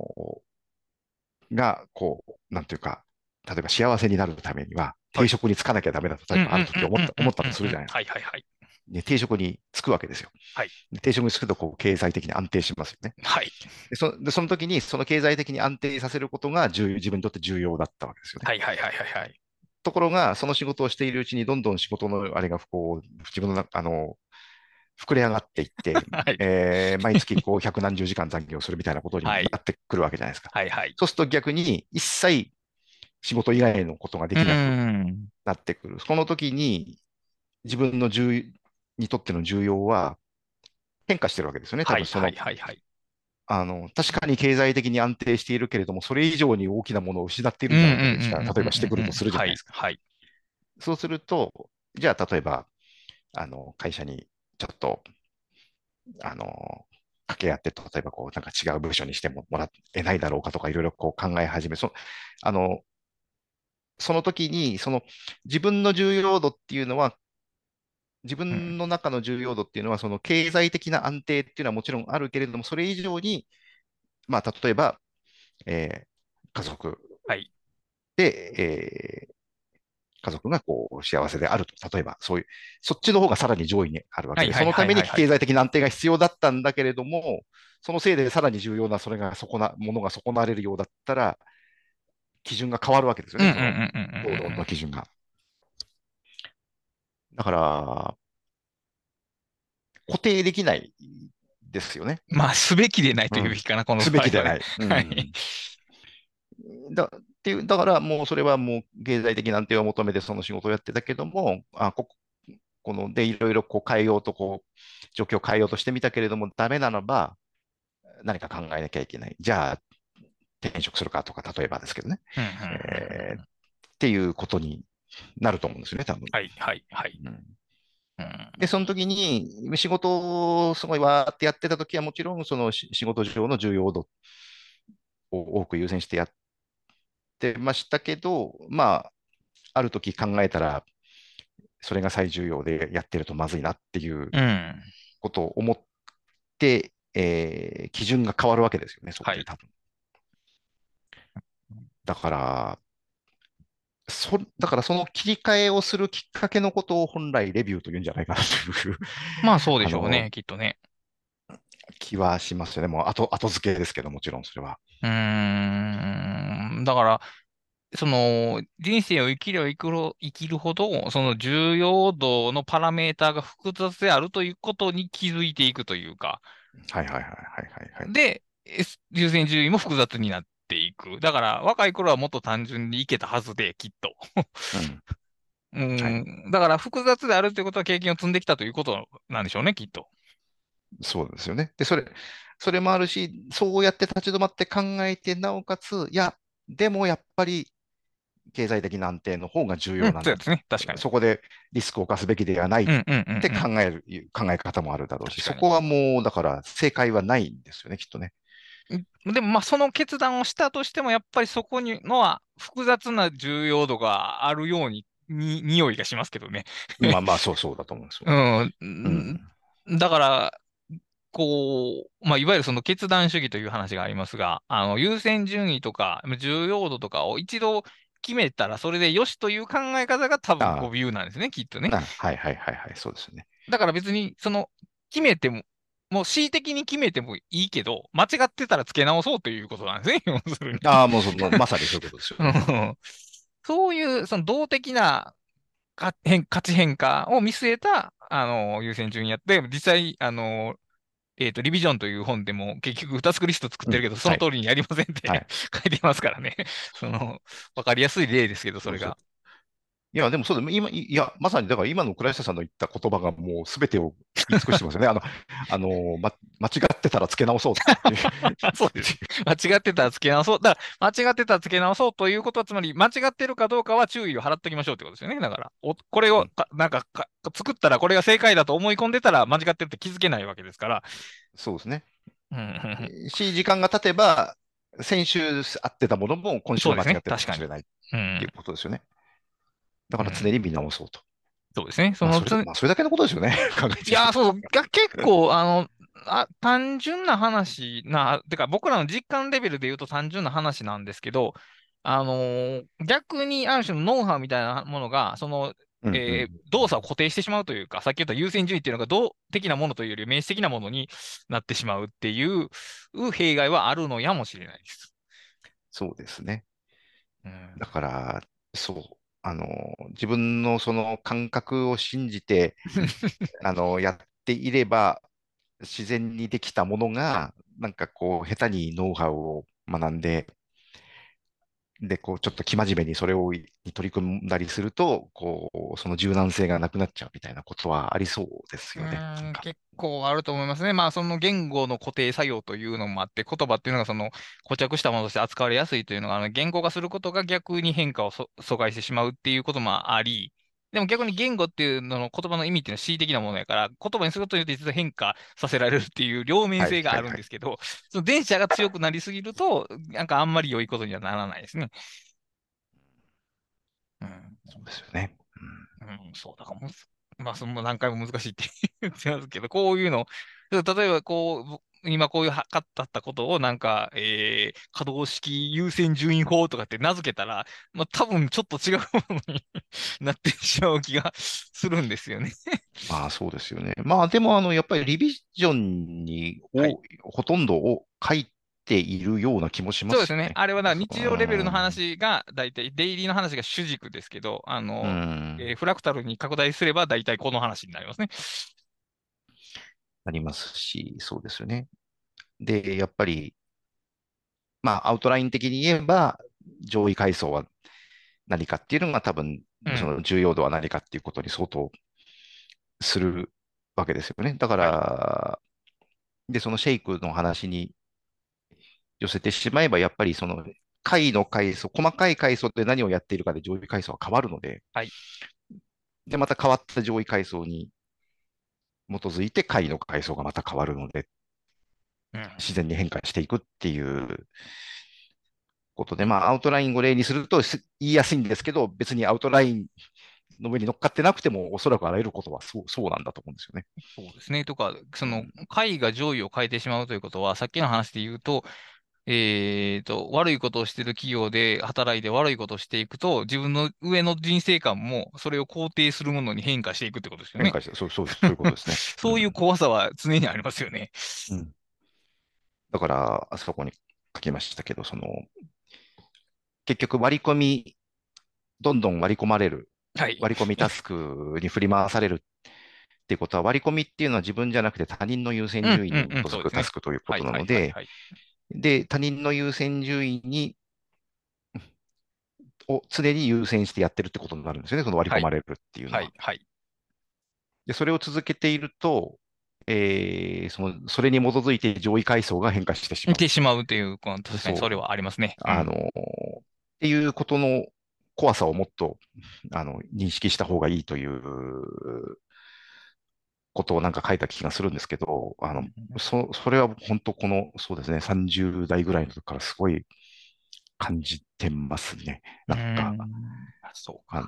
が、こう、なんていうか、例えば幸せになるためには、定職に就かなきゃダメだと、例えばある時思った、思ったとするじゃないですか。はいはいはい。ね、定職に就くわけですよ。はい、定職に就くとこう経済的に安定しますよね。はい、でそでその時にその経済的に安定させることが重自分にとって重要だったわけですよね。はいはいはいはい、はい。ところが、その仕事をしているうちにどんどん仕事のあれがこう自分のあの膨れ上がっていって、(laughs) はい、えー、毎月こう百何十時間残業するみたいなことになってくるわけじゃないですか。はいはい、そうすると逆に一切仕事以外のことができなくなってくる。その時に自分の重にとっての重要は変化してるわけですよね。多分その、はいはいはい、あの、確かに経済的に安定しているけれども、それ以上に大きなものを失っているんじゃないですか、例えばしてくるとするじゃないですか。はい、はい、そうすると、じゃあ例えば、あの、会社にちょっと、あの、掛け合って、例えばこう、なんか違う部署にしてももらえないだろうかとか、いろいろこう考え始め、そあの、その時に、その自分の重要度っていうのは自分の中の重要度っていうのは、その経済的な安定っていうのはもちろんあるけれども、それ以上に、まあ、例えば、えー、家族。で、えー、家族がこう幸せであると、例えばそういう、そっちの方がさらに上位にあるわけで、そのために経済的な安定が必要だったんだけれども、そのせいでさらに重要なそれが損なものが損なわれるようだったら、基準が変わるわけですよね、労働の基準が。だから、固定できないですよね。まあ、すべきでないというべきかな、うん、このすべきでない。はい。だっていうだからもうそれはもう経済的な安定を求めてその仕事をやってたけども、あここのでいろいろこう変えようとこう、状況を変えようとしてみたけれども、ダメならば何か考えなきゃいけない。じゃあ、転職するかとか、例えばですけどね。えっていうことになると思うんですよね、多分。はい、はい、はい。うんで、その時に仕事をすごいわーってやってた時はもちろんその仕事上の重要度を多く優先してやってましたけど、まあ、ある時考えたら、それが最重要でやってるとまずいなっていうことを思って、うん、えー、基準が変わるわけですよね、そこで多分。はい、だから、そ、だからその切り替えをするきっかけのことを本来レビューというんじゃないかなというまあそうでしょうね、きっとね。気はしますよね。もう後、後付けですけど、もちろんそれは。うーん。だから、その、人生を生きれば生きる生きるほど、その重要度のパラメーターが複雑であるということに気づいていくというか。はいはいはいはいはい、で、優先順位も複雑になっく。だから、若い頃はもっと単純にいけたはずで、きっと。うん。うんはい、だから、複雑であるということは経験を積んできたということなんでしょうね、きっと。そうですよね。で、それ、それもあるし、そうやって立ち止まって考えて、なおかつ、いや、でもやっぱり経済的な安定の方が重要なんだ、うん、ですね、確かに。そこでリスクを冒すべきではないって考える、考え方もあるだろうし、そこはもう、だから正解はないんですよね、きっとね。でも、まあ、その決断をしたとしても、やっぱりそこにのは複雑な重要度があるように、に、匂いがしますけどね。まあまあ、そうそうだと思うんですよ。うん。うん、だから、こう、まあ、いわゆるその決断主義という話がありますが、あの、優先順位とか、重要度とかを一度決めたら、それでよしという考え方が多分こうビューなんですね、きっとね。はいはいはいはい、そうですね。だから別に、その、決めても、もう恣意的に決めてもいいけど、間違ってたら付け直そうということなんですね、(laughs) 要するに。ああ、もうその、まさにそういうことですよ、ねそういう、その動的な価値変化を見据えた、あの、優先順位やって、実際、あの、えっ、ー、と、リビジョンという本でも結局タスクリスト作ってるけど、うん、その通りにやりませんって、はい、(laughs) 書いてますからね。その、わかりやすい例ですけど、それが。いや、でもそうだ、今、いや、まさに、だから今の倉下さんの言った言葉がもうすべてを言い尽くしてますよね。あの、(laughs) あの、ま、間違ってたら付け直そう (laughs) そうです。間違ってたら付け直そう。だから、間違ってたら付け直そうということは、つまり、間違ってるかどうかは注意を払っておきましょうってことですよね。だから、おこれを、なんかか、作ったらこれが正解だと思い込んでたら間違ってるって気づけないわけですから。そうですね。し、時間が経てば、先週合ってたものも今週間違ってたかもしれないっていうことですよね。だから常に見直そうと。そうですね。その、まあ、それまあ、それだけのことですよね。(laughs) いや、そうそう。結構、あの、あ単純な話な、てか僕らの実感レベルで言うと単純な話なんですけど、あのー、逆にある種のノウハウみたいなものが、その、えー、動作を固定してしまうというか、さっき言った優先順位っていうのが動的なものというより名詞的なものになってしまうっていう弊害はあるのやもしれないです。そうですね。うん、だから、そう。あの、自分のその感覚を信じて、(laughs) あの、やっていれば、自然にできたものが、なんかこう、下手にノウハウを学んで、で、こう、ちょっと生真面目にそれをに取り組んだりすると、こう、その柔軟性がなくなっちゃうみたいなことはありそうですよね。結構あると思いますね。まあ、その言語の固定作用というのもあって、言葉っていうのがその固着したものとして扱われやすいというのが、あの言語化することが逆に変化を阻害してしまうっていうこともあり、でも逆に言語っていうのの言葉の意味っていうのは恣意的なものやから、言葉にすることによって実は変化させられるっていう両面性があるんですけど、その電車が強くなりすぎると、なんかあんまり良いことにはならないですね。うん、そうですよね。うん、うん、そうだからもまあ、その何回も難しいって言ってますけど、こういうの、例えばこう、今こういう測ったことをなんか、えー、可動式優先順位法とかって名付けたら、まあ多分ちょっと違うものになってしまう気がするんですよね (laughs) まあそうですよね。まあでもあの、やっぱりリビジョンに、はい、ほとんどを書いているような気もしますね。そうですね。あれはな日常レベルの話が大体、デイリーの話が主軸ですけど、あの、えー、フラクタルに拡大すれば大体この話になりますね。なりますし、そうですよね。で、やっぱり、まあ、アウトライン的に言えば、上位階層は何かっていうのが多分、その重要度は何かっていうことに相当するわけですよね。だから、はい、で、そのシェイクの話に寄せてしまえば、やっぱりその階の階層、細かい階層で何をやっているかで上位階層は変わるので、はい、で、また変わった上位階層に基づいて階の階層がまた変わるので、うん、自然に変化していくっていうことで、まあ、アウトラインを例にすると言いやすいんですけど、別にアウトラインの上に乗っかってなくても、おそらくあらゆることはそうそうなんだと思うんですよね。そうですね。とか、その、会が上位を変えてしまうということは、さっきの話で言うと、えーと、悪いことをしている企業で働いて悪いことをしていくと、自分の上の人生観もそれを肯定するものに変化していくってことですよね。変化して、そうそうそういうことですね。(laughs) そういう怖さは常にありますよね。うん、だから、あそこに書きましたけど、その、結局割り込み、どんどん割り込まれるはい、割り込みタスクに振り回されるっていうことは、割り込みっていうのは自分じゃなくて他人の優先順位に基づくタスクということなので、で、他人の優先順位に、を常に優先してやってるってことになるんですよね、その割り込まれるっていうのは。はいはい、で、それを続けていると、えー、そのそれに基づいて上位階層が変化してしまう。てしまうという、確かにそれはありますね。あのっていうことの怖さをもっとあの認識した方がいいということをなんか書いた気がするんですけど、あのそそれは本当この、そうですね、30代ぐらいの時からすごい感じてますね。なんか、んそうかあの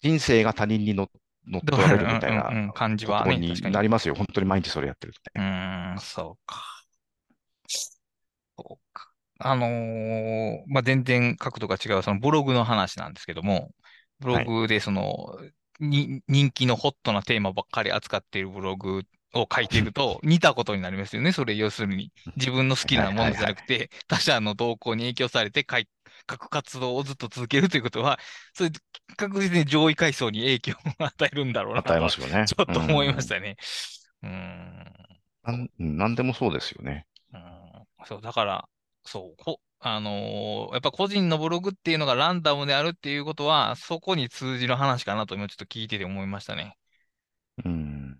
人生が他人に乗乗っ取られるみたいな (laughs) 感じは、になりますよ。本当に毎日それやってるとね。うん、そうか。そうか。あのー、まあ、全然角度が違う、そのブログの話なんですけども、ブログでその、はい、に人気のホットなテーマばっかり扱っているブログを書いていると、(laughs) 似たことになりますよね。それ、要するに、(laughs) 自分の好きなものじゃなくて、他者の動向に影響されて書く活動をずっと続けるということは、それ確実に上位階層に影響を与えるんだろうなと。与えますよね。ちょっと思いましたね。うん。なんでもそうですよね。うん。そう、だから、そう、こ、あのー、やっぱ個人のブログっていうのがランダムであるっていうことは、そこに通じる話かなと今ちょっと聞いてて思いましたね。うん。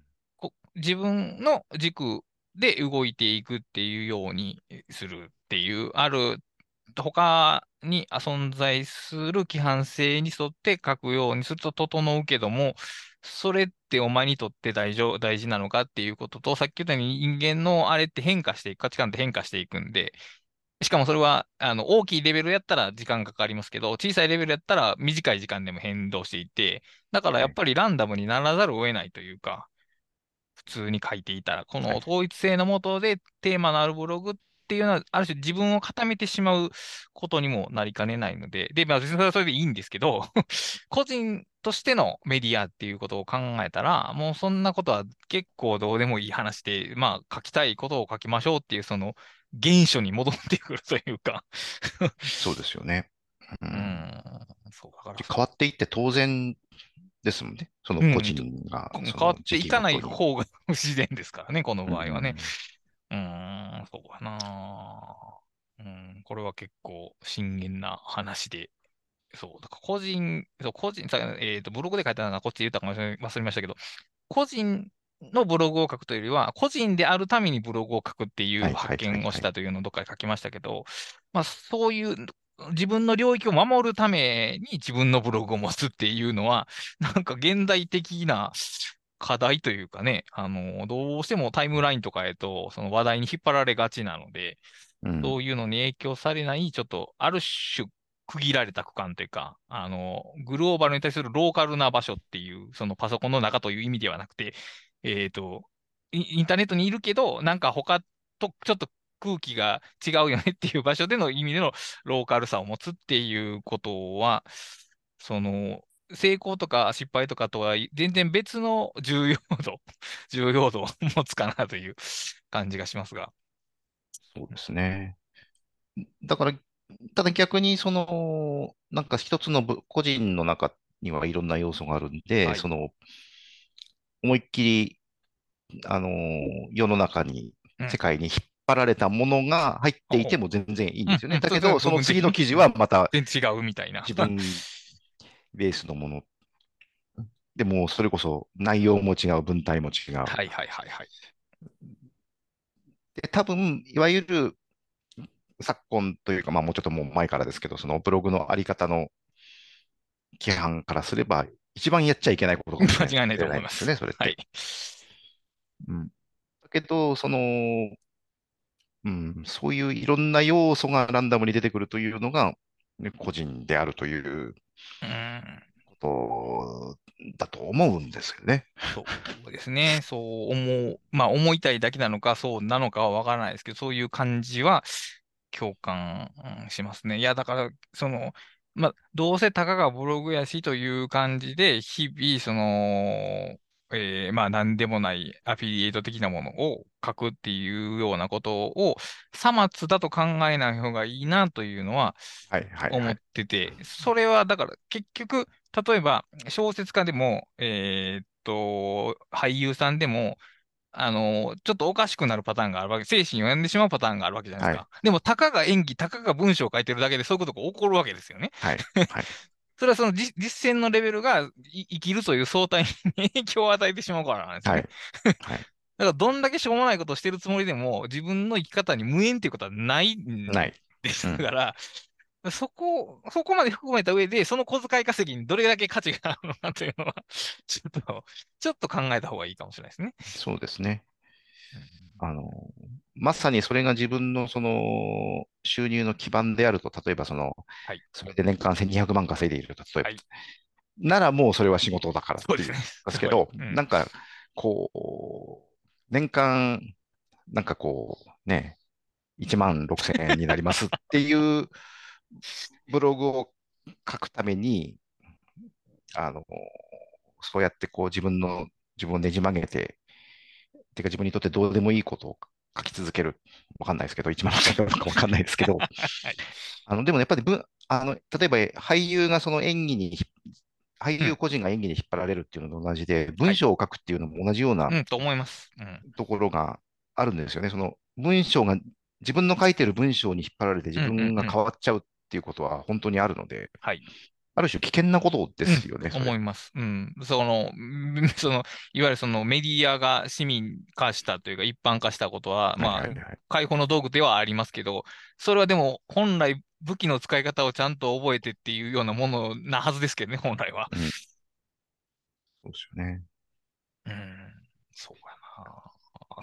自分の軸で動いていくっていうようにするっていう、ある他に存在する規範性に沿って書くようにすると整うけども、それってお前にとって大丈大事なのかっていうことと、さっき言ったように人間のあれって変化していく、価値観って変化していくんで、しかもそれは、あの、大きいレベルやったら時間かかりますけど、小さいレベルやったら短い時間でも変動していて、だからやっぱりランダムにならざるを得ないというか、普通に書いていたら、この統一性のもとでテーマのあるブログっていうのは、ある種自分を固めてしまうことにもなりかねないので、で、まあ、それはそれでいいんですけど、(laughs) 個人としてのメディアっていうことを考えたら、もうそんなことは結構どうでもいい話で、まあ、書きたいことを書きましょうっていう、その、原初に戻ってくるというかそうですよね。うん。うん、そうだから変わっていって当然ですもんね。その個人が、うん、変わっていかない方が不自然ですからね、この場合はね。うん、ん、そうかな。うん、これは結構深遠な話で。そう、だから個人、そう個人、えっ、ー、と、ブログで書いたのがこっちで言ったかもしれ忘れましたけど、個人のブログを書くというよりは、個人であるためにブログを書くっていう発見をしたというのをどっかで書きましたけど、まあ、そういう自分の領域を守るために自分のブログを持つっていうのは、なんか現代的な課題というかね、あの、どうしてもタイムラインとかへと、その話題に引っ張られがちなので、うん、そういうのに影響されない、ちょっと、ある種、区切られた区間というか、あの、グローバルに対するローカルな場所っていう、そのパソコンの中という意味ではなくて、えっ、ー、と、インターネットにいるけど、なんか他とちょっと空気が違うよねっていう場所での意味でのローカルさを持つっていうことは、その、成功とか失敗とかとは全然別の重要度、(laughs) 重要度を持つかなという感じがしますが。そうですね。だから、ただ逆に、その、なんか一つの個人の中にはいろんな要素があるんで、はい、その、思いっきり、あの世の中に、世界に引っ張られたものが入っていても全然いいんですよね。うん、だけど、その次の記事はまた、全然違うみたいな。自分 (laughs) ベースのもの。でも、それこそ内容も違う、文体も違う。はいはいはいはい。で、多分、いわゆる昨今というか、まあもうちょっともう前からですけど、そのブログのあり方の規範からすれば、一番やっちゃいけないことかもしれない、間違いないと思いますね、それって。はい。うん。だけど、その、うん、そういういろんな要素がランダムに出てくるというのが、ね、個人であるということだと思うんですよね。そうですね。そう思う、まあ思いたいだけなのか、そうなのかはわからないですけど、そういう感じは共感しますね。いや、だから、その、まあ、どうせたかがブログやしという感じで、日々、その、えー、まあ、なんでもないアフィリエイト的なものを書くっていうようなことを、さまつだと考えない方がいいなというのは思ってて、それはだから結局、例えば小説家でも、えー、っと、俳優さんでも、あの、ちょっとおかしくなるパターンがあるわけ、精神を病んでしまうパターンがあるわけじゃないですか。はい、でも、たかが演技、たかが文章を書いてるだけでそういうことが起こるわけですよね。はい。はい (laughs) それはその実践のレベルが生きるという相対に影響を与えてしまうからなんですよね。はい。はい、だからどんだけしょうもないことをしてるつもりでも、自分の生き方に無縁っていうことはないんですから、うん、そこ、そこまで含めた上で、その小遣い稼ぎにどれだけ価値があるのか (laughs) というのは、(laughs) ちょっと、ちょっと考えた方がいいかもしれないですね。そうですね。あの、まさにそれが自分のその収入の基盤であると、例えばその、はい、それで年間1200万稼いでいると、例えば、はい、ならもうそれは仕事だからっていうんですけど、うん、なんか、こう、年間、なんかこう、ね、1万6000円になりますっていうブログを書くために、あの、そうやってこう自分の、自分をねじ曲げて、てか自分にとってどうでもいいことを書き続ける。わかんないですけど、1万6000円かわかんないですけど、(laughs) はい、あのでもやっぱりあの、例えば俳優がその演技に、俳優個人が演技に引っ張られるっていうのと同じで、うん、文章を書くっていうのも同じような、うん、と思います、ところがあるんですよね。その文章が、自分の書いてる文章に引っ張られて自分が変わっちゃう。っていうことは本当にあるので、はい、ある種危険なことですよね。うん、思います。うん。その、(laughs) その、いわゆるそのメディアが市民化したというか一般化したことは、まあ、解放の道具ではありますけど、それはでも本来武器の使い方をちゃんと覚えてっていうようなものなはずですけどね、本来は。うん、そうですよね。うん、そうやな。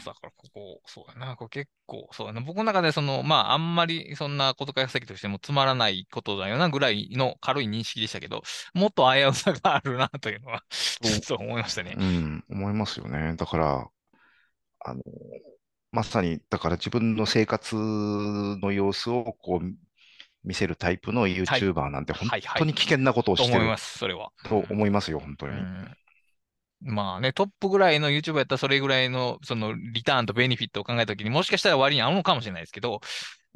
だからここ、そうやな、これ結構、そうやな、僕の中でその、まあ、あんまりそんな小遣い先としてもつまらないことだよなぐらいの軽い認識でしたけど、もっと危うさがあるなというのは、(laughs) ちょっと思いましたね。うん、思いますよね。だから、あの、まさに、だから自分の生活の様子をこう見せるタイプの YouTuber なんて、本当に危険なことをしてる、はいはいはい、と思います、それは。と思いますよ、本当に。うんまあね、トップぐらいの YouTuber やったらそれぐらいのそのリターンとベネフィットを考えたときにもしかしたら割に合うのかもしれないですけど、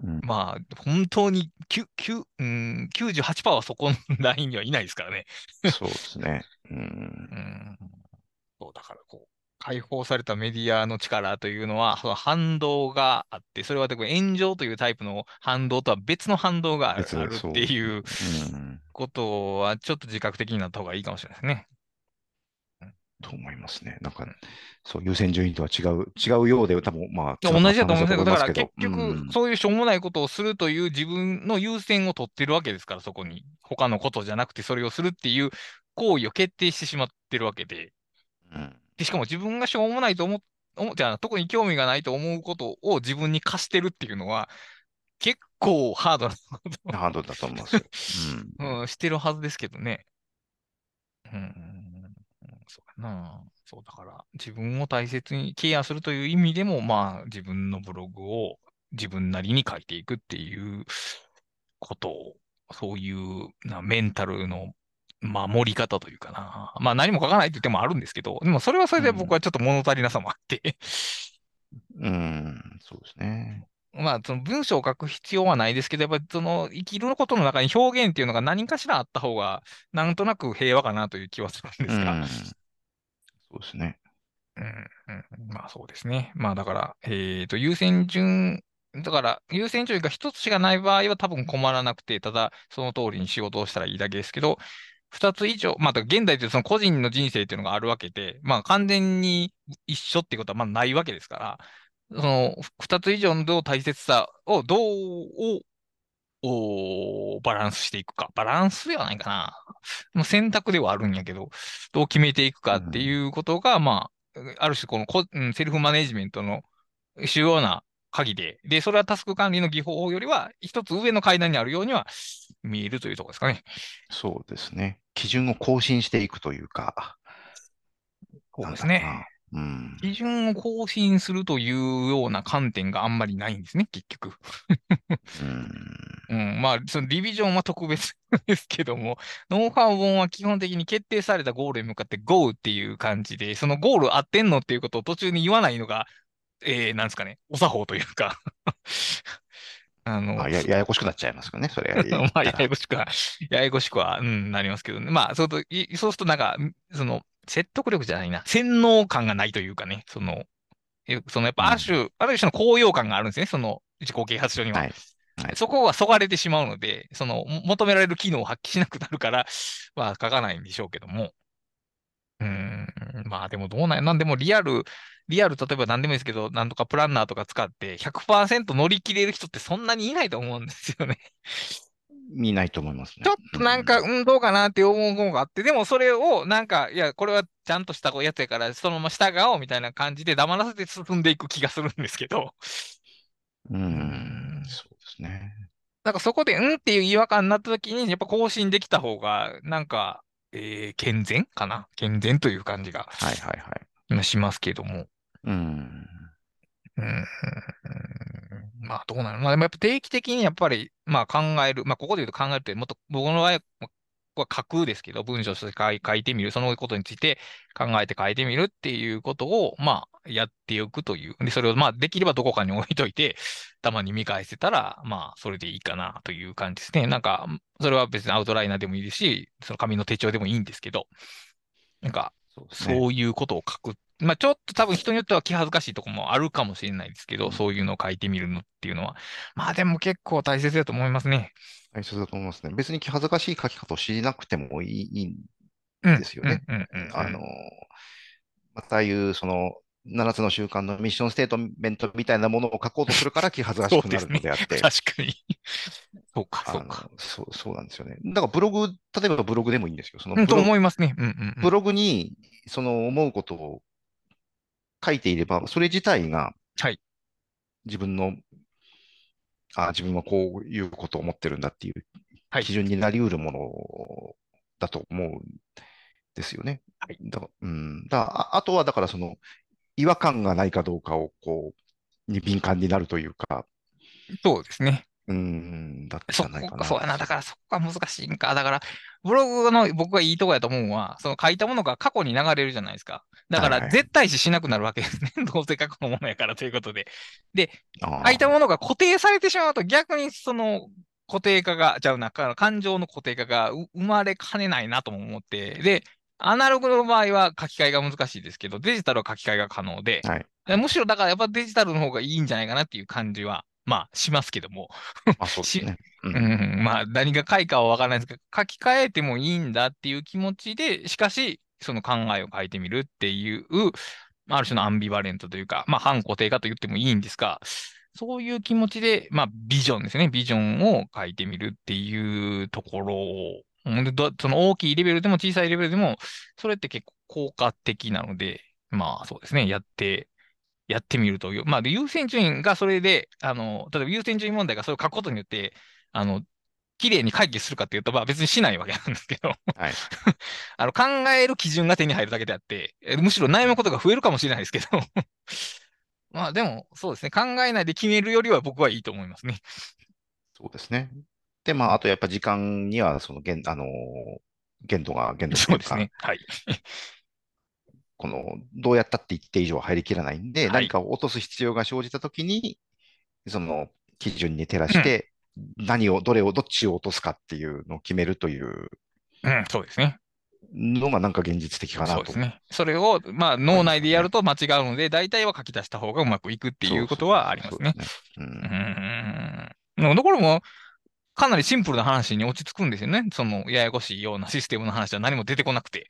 うん、まあ本当に9、9うん、98%はそこのラインにはいないですからね。そうですね。うん、うん、そうだからこう、解放されたメディアの力というのは、その反動があって、それは炎上というタイプの反動とは別の反動があるっていうことは、ちょっと自覚的になった方がいいかもしれないですね。と思いますね。なんか、そう、優先順位とは違う、違うようで、多分まあ、同じだと思うんですけど、だから結局、そういうしょうもないことをするという自分の優先を取ってるわけですから、そこに。他のことじゃなくて、それをするっていう行為を決定してしまってるわけで。うん、でしかも自分がしょうもないと思っじゃあ、特に興味がないと思うことを自分に貸してるっていうのは、結構ハードなハードだと思います。うん、うん、してるはずですけどね。うん、そうかな。そうだから、自分を大切にケアするという意味でも、まあ、自分のブログを自分なりに書いていくっていうことを、そういうなメンタルの守り方というかな。まあ何も書かないって言ってもあるんですけど、でもそれはそれで僕はちょっと物足りなさもあってうん、そうですね。まあ、その文章を書く必要はないですけど、やっぱりその生きることの中に表現っていうのが何かしらあった方が、なんとなく平和かなという気はするんですが。うん、そうですね。うん、うん、まあそうですね。まあだから、えっ、ー、と、優先順だから、優先順位が一つしかない場合は多分困らなくて、ただ、その通りに仕事をしたらいいだけですけど、二つ以上、まあ、現代ってその個人の人生っていうのがあるわけで、まあ、完全に一緒っていうことはまあないわけですから、その二つ以上の大切さをどう、おバランスしていくか。バランスではないかな。もう選択ではあるんやけど、どう決めていくかっていうことが、まあ、ある種このこ、うん、セルフマネジメントの主要な鍵で、で、それはタスク管理の技法よりは、一つ上の階段にあるようには見えるというところですかね。そうですね。基準を更新していくというか。そうですね。うん、基準を更新するというような観点があんまりないんですね、結局。うん、うん、まあ、そのディビジョンは特別ですけども、ノウハウ本は基本的に決定されたゴールに向かってゴーっていう感じで、そのゴール合ってんのっていうことを途中に言わないのがえー、なんですかね、お作法というか (laughs) あの、あやややこしくなっちゃいますよね、それ。(laughs) まあ、ややこしくは、ややこしくは、うん、なりますけどね。まあ、そうと、そうするとなんか、その、説得力じゃないな、洗脳感がないというかね、その、そのやっぱある種、うん、ある種の高揚感があるんですね、その自己啓発書には。はいはい、そこはそがれてしまうので、その求められる機能を発揮しなくなるから、まあ書かないんでしょうけども。うん、まあでもどうなんや。なんでもリアル、リアル、例えば何でもいいですけど、なんとかプランナーとか使って100%乗り切れる人ってそんなにいないと思うんですよね。見ないと思いますね。ちょっとなんか、うん、どうかなって思うのがあって、でもそれをなんか、いや、これはちゃんとしたやつやから、そのまま従おうみたいな感じで黙らせて進んでいく気がするんですけど。うん、そうですね。なんかそこで、うんっていう違和感になった時に、やっぱ更新できた方が、なんか、えー、健全かな？健全という感じが。はいはいはい。しますけども。うん。うん。まあ、どうなの？まあ、でもやっぱ定期的にやっぱり、まあ考える。まあ、ここで言うと考えるって、もっと僕の場合は書くですけど、文章として書い書いてみる。そのことについて考えて書いてみるっていうことを、まあ、やっておくという。で、それをまあ、できればどこかに置いといて、たまに見返せたら、まあ、それでいいかなという感じですね。なんか、それは別にアウトライナーでもいいですし、その紙の手帳でもいいんですけど、なんか、そういうことを書く。まあ、ちょっと多分人によっては気恥ずかしいとこもあるかもしれないですけど、うん、そういうのを書いてみるのっていうのは。まあ、でも結構大切だと思いますね。大切だと思いますね。別に気恥ずかしい書き方を知りなくてもいいんですよね。あの、またいう、その、7つの習慣のミッションステートメントみたいなものを書こうとするから気恥ずかしくなるのであって。ね、確かに。そうか、そうか。そう、そうなんですよね。だからブログ、例えばブログでもいいんですよ。そのと思いますね。うんうんうん、ブログに、その思うことを書いていれば、それ自体が、はい。自分の、あ自分はこういうことを思ってるんだっていう基準になりうるものだと思うんですよね。はい。だうん、だあとは、だからその、違和感がないかどうかを、こう、に敏感になるというか。そうですね。うん、だったじゃないかな。そうやな。だからそこが難しいんか。だから、ブログの僕がいいとこやと思うのは、その書いたものが過去に流れるじゃないですか。だから絶対視しなくなるわけですね。(laughs) どうせ過去のものやからということで。で、書いたものが固定されてしまうと逆にその固定化が、じゃあな、感情の固定化が生まれかねないなとも思って、で、アナログの場合は書き換えが難しいですけど、デジタルは書き換えが可能で、はい、むしろだからやっぱデジタルの方がいいんじゃないかなっていう感じは、まあ、しますけども。あ、そうですね。うん、まあ、何が書いかはわからないですけど、書き換えてもいいんだっていう気持ちで、しかし、その考えを書いてみるっていう、ある種のアンビバレントというか、まあ、反固定化と言ってもいいんですが、そういう気持ちで、まあ、ビジョンですね。ビジョンを書いてみるっていうところをでその大きいレベルでも小さいレベルでも、それって結構効果的なので、まあそうですね、やってやってみるという。まあ、優先順位がそれで、あの、例えば優先順位問題がそれを書くことによって、あの、綺麗に会議するかっていうと、まあ別にしないわけなんですけど、はい、(laughs) あの考える基準が手に入るだけであって、むしろ悩むことが増えるかもしれないですけど (laughs) まあでも、そうですね、考えないで決めるよりは僕はいいと思いますね。そうですね。で、まあ、あとやっぱ時間には、その限、あのー、限度が、限度そうですね。はい。この、どうやったって一定以上入りきらないんで、はい、何かを落とす必要が生じたときに、その基準に照らして、何を、どれを、どっちを落とすかっていうのを決めるという。うん、そうですね。のがなんか現実的かなと。そうですね。それを、まあ、脳内でやると間違うので、大体は書き出した方がうまくいくっていうことはありますね。うん。のところも、かなりシンプルな話に落ち着くんですよね。その、ややこしいようなシステムの話は何も出てこなくて。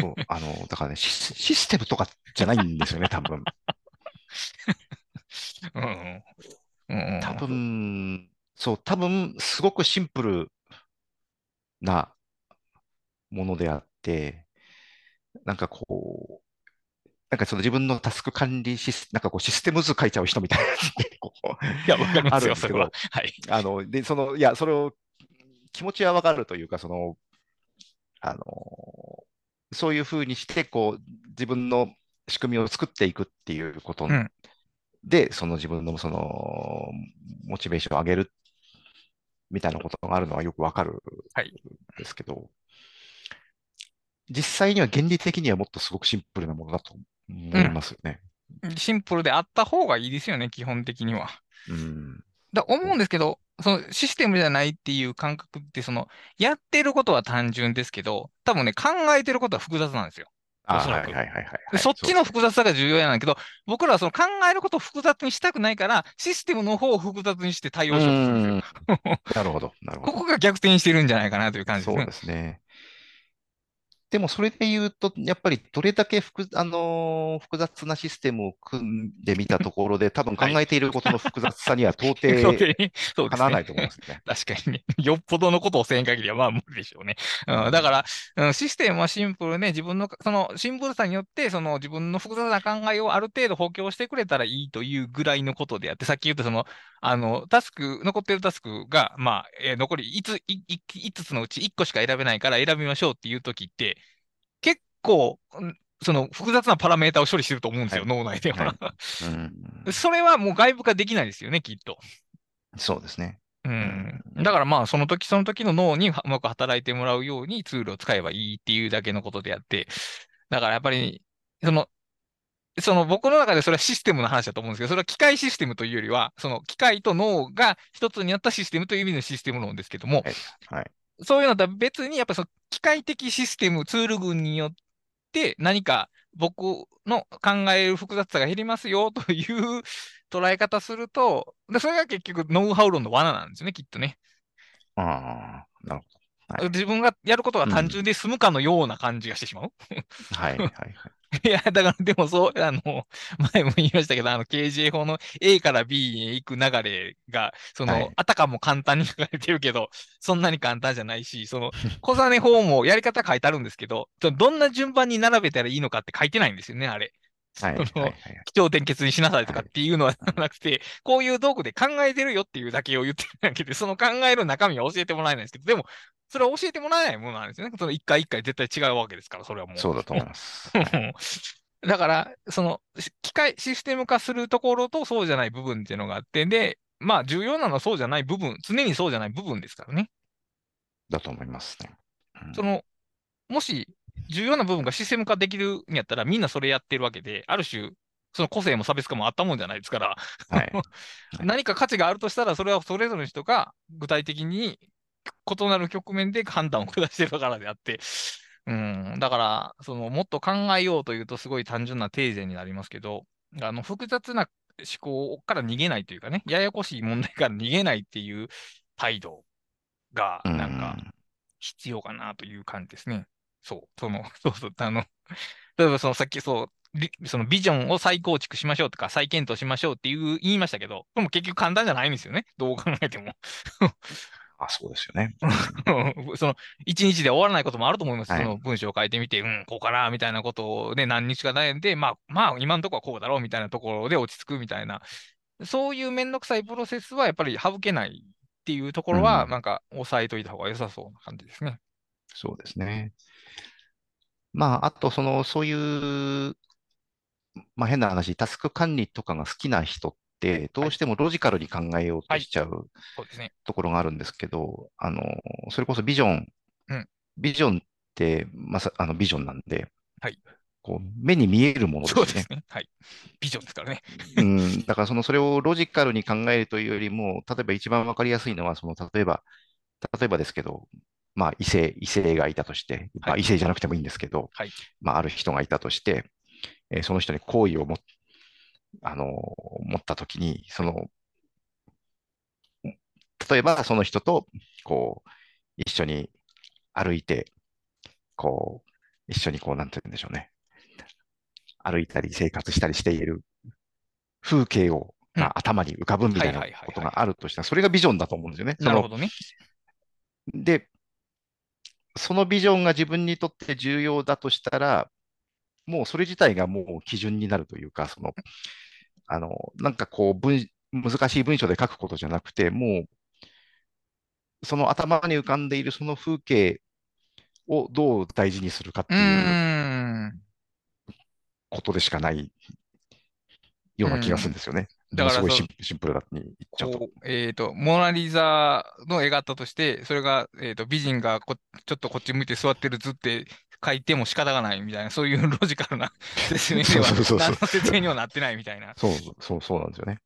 そう、あの、だからねシ、システムとかじゃないんですよね、(laughs) 多分。うん、うん。多分、そう、多分、すごくシンプルなものであって、なんかこう、なんかその自分のタスク管理シス、なんかこうシステム図書いちゃう人みたいなこう、いや、わかりますよ、それは。はい。あの、で、その、いや、それを、気持ちはわかるというか、その、あの、そういうふうにして、こう、自分の仕組みを作っていくっていうことで、うん、その自分のその、モチベーションを上げるみたいなことがあるのはよくわかるんですけど、はい、実際には原理的にはもっとすごくシンプルなものだとますよね。うん、シンプルであった方がいいですよね、基本的には。うん、だ思うんですけど、そのシステムじゃないっていう感覚って、その、やってることは単純ですけど、多分ね、考えてることは複雑なんですよ。おそらく。そっちの複雑さが重要やなんだけど、僕らはその考えることを複雑にしたくないから、システムの方を複雑にして対応しようとするんですよ。なるほど、なるほど。(laughs) ここが逆転してるんじゃないかなという感じですね。そうですね。でもそれで言うと、やっぱりどれだけ複,、あのー、複雑なシステムを組んでみたところで、(laughs) 多分考えていることの複雑さには到底かなわないと思いますね。確かにね。(laughs) よっぽどのことをせん限りはまあ無理でしょうね。うん、だから、うん、システムはシンプルね、自分の、そのシンプルさによって、その自分の複雑な考えをある程度補強してくれたらいいというぐらいのことであって、さっき言ったその、あの、タスク、残ってるタスクが、まあ、えー、残り5つ、5つのうち1個しか選べないから選びましょうっていうときって、構、その複雑なパラメータを処理してると思うんですよ、はい、脳内では、はい (laughs) うん。それはもう外部化できないですよね、きっと。そうですね。うん。だからまあ、その時その時の脳にうまく働いてもらうようにツールを使えばいいっていうだけのことであって、だからやっぱり、その、その僕の中でそれはシステムの話だと思うんですけど、それは機械システムというよりは、その機械と脳が一つになったシステムという意味のシステム論ですけども、はい、そういうのとは別に、やっぱその機械的システム、ツール群によっって何か僕の考える複雑さが減りますよ (laughs) という捉え方すると、でそれが結局ノウハウ論の罠なんですよね、きっとね。ああ、なるほど。はい、自分がやることが単純で済むかのような感じがしてしまう。はい、はい、はい。(laughs) いや、だから、でもそう、あの、(laughs) 前も言いましたけど、あの、KJ 法の A から B へ行く流れが、その、はい、あたかも簡単に (laughs) 書かれてるけど、そんなに簡単じゃないし、その、小金法もやり方書いてあるんですけど、どんな順番に並べたらいいのかって書いてないんですよね、あれ。はい、はいはい、気象点結にしなさいとかっていうのはなくて、はい、こういう道具で考えてるよっていうだけを言ってるだけで、その考える中身は教えてもらえないんですけど、でも、それは教えてもらえないものなんですよね。その一回一回絶対違うわけですから、それはもう。そうだと思います。(laughs) だから、その、機械、システム化するところとそうじゃない部分っていうのがあって、で、まあ、重要なのはそうじゃない部分、常にそうじゃない部分ですからね。だと思いますね。うん、その、もし、重要な部分がシステム化できるんやったら、みんなそれやってるわけで、ある種、その個性も差別化もあったもんじゃないですから、はい、(laughs) 何か価値があるとしたら、それはそれぞれの人が具体的に異なる局面で判断を下してるからであって、うん、だから、その、もっと考えようというと、すごい単純な定義になりますけど、あの、複雑な思考から逃げないというかね、ややこしい問題から逃げないっていう態度が、なんか、必要かなという感じですね。そう、その、(laughs) そうそう、あの、(laughs) 例えばそのさっきそう、そのビジョンを再構築しましょうとか再検討しましょうっていう言いましたけど、でも結局簡単じゃないんですよね。どう考えてもあ、そうですよね。(laughs) その、一日で終わらないこともあると思います。はい、その文章を書いてみて、うん、こうかな、みたいなことをね、何日か悩んで、まあ、まあ、今のところはこうだろう、みたいなところで落ち着くみたいな、そういうめんどくさいプロセスはやっぱり省けないっていうところは、なんか、押さえといた方が良さそうな感じですね。うん、そうですね。まあ、あと、その、そういう、まあ、変な話、タスク管理とかが好きな人って、どうしてもロジカルに考えようとしちゃうところがあるんですけど、あの、それこそビジョン、うん、ビジョンって、まさ、あの、ビジョンなんで、はい。こう、目に見えるものですね。そうですね。はい。ビジョンですからね。うん。だから、その、それをロジカルに考えるというよりも、例えば一番わかりやすいのは、その、例えば、例えばですけど、まあ、異性、異性がいたとして、まあ、異性じゃなくてもいいんですけど、はい、まあ、ある人がいたとして、えー、その人に好意を持あの持ったときに、その、例えばその人と、こう、一緒に歩いて、こう、一緒にこう、なんて言うんでしょうね。歩いたり生活したりしている風景を、うん、頭に浮かぶみたいなことがあるとしたら、それがビジョンだと思うんですよね。なるほどね。で、そのビジョンが自分にとって重要だとしたら、もうそれ自体がもう基準になるというか、その、あの、なんかこう文、難しい文章で書くことじゃなくて、もう、その頭に浮かんでいるその風景をどう大事にするかっていうことでしかないような気がするんですよね。だからすごいシンプルだに言っちゃうと。えっ、ー、と、モナリザの絵があったとして、それが、えっ、ー、と、美人がこちょっとこっち向いて座ってる図って書いても仕方がないみたいな、そういうロジカルな (laughs) 説明では、何の説明にはなってないみたいな。そう、そう、そうなんですよね。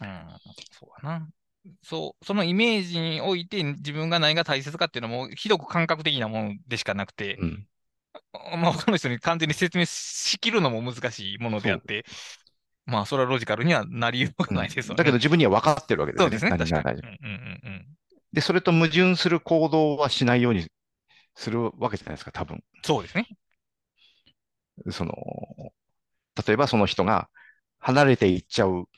うん、そうかな。そう、そのイメージにおいて自分が何が大切かっていうのも、ひどく感覚的なものでしかなくて、うん、まあ、他の人に完全に説明しきるのも難しいものであって、まあ、それはロジカルにはなりようがないですよね、うん、だけど自分には分かってるわけですね。そうですね。確かに。で、それと矛盾する行動はしないようにするわけじゃないですか、多分。そうですね。その、例えばその人が離れていっちゃう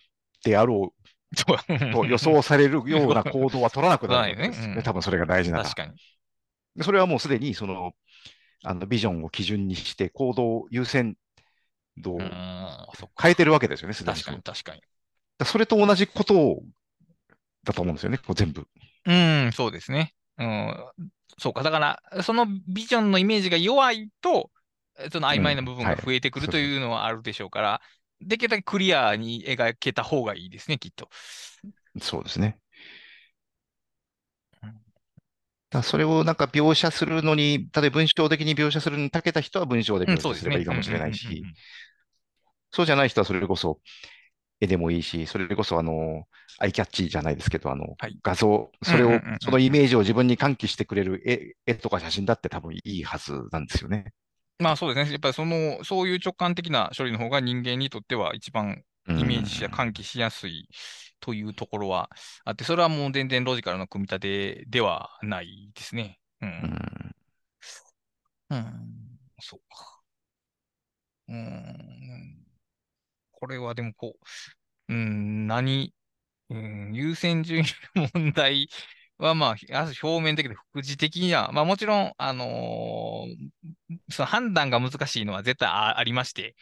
であろうと予想されるような行動は取らなくなる (laughs) んですね。ね多分それが大事な確かに。それはもうすでにその、あのビジョンを基準にして行動優先度を変えてるわけですよね、すでに。確かに、確かに。それと同じことだと思うんですよね、こう全部。うん、そうですね。うん、そうか。だから、そのビジョンのイメージが弱いと、その曖昧な部分が増えてくるというのはあるでしょうから、できるだけクリアに描けた方がいいですね、きっと。そうですね。だそれをなんか描写するのに、例えば文章的に描写するのに長けた人は文章で描写すればいいかもしれないし、そうじゃない人はそれこそ絵でもいいし、それこそあの、アイキャッチじゃないですけど、あの、はい、画像、それを、そのイメージを自分に喚起してくれる絵絵とか写真だって多分いいはずなんですよね。まあそうですね。やっぱりその、そういう直感的な処理の方が人間にとっては一番イメージや喚起しやすいというところはあって、それはもう全然ロジカルな組み立てではないですね。うん。うん、うん、そうか。うん。これはでもこう、うん、何、うん、優先順位の問題は、まあ、表面的で副次的には、まあもちろん、あのー、その判断が難しいのは絶対ありまして、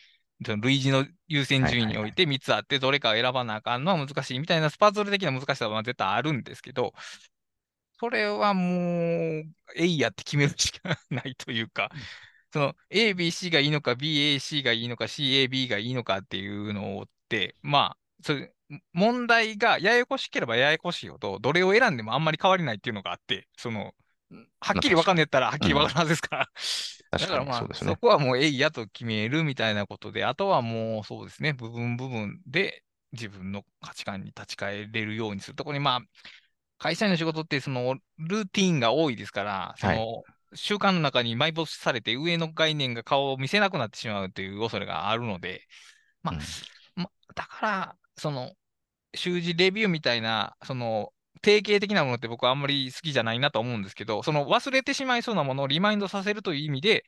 その類似の優先順位において3つあって、どれかを選ばなあかんのは難しいみたいなスパズル的な難しさは絶対あるんですけど、それはもう、えいやって決めるしかないというか、その A、B、C がいいのか、B、A、C がいいのか、C、A、B がいいのかっていうのって、まあ、それ問題がややこしければややこしいほど、どれを選んでもあんまり変わりないっていうのがあって、その、はっきり分かんねえったらはっきり分かるはずですから。うん、だからまあ、そ、ね,、こはもうえいやと決めるみたいなことで、あとはもうそうですね、部分部分で自分の価値観に立ち返れるようにする。ところに、まあ、会社員の仕事ってそのルーティンが多いですから、その、はい習慣の中に埋没されて上の概念が顔を見せなくなってしまうという恐れがあるので、まあ、うん、まだから、その、習字レビューみたいな、その、定型的なものって僕はあんまり好きじゃないなと思うんですけど、その忘れてしまいそうなものをリマインドさせるという意味で、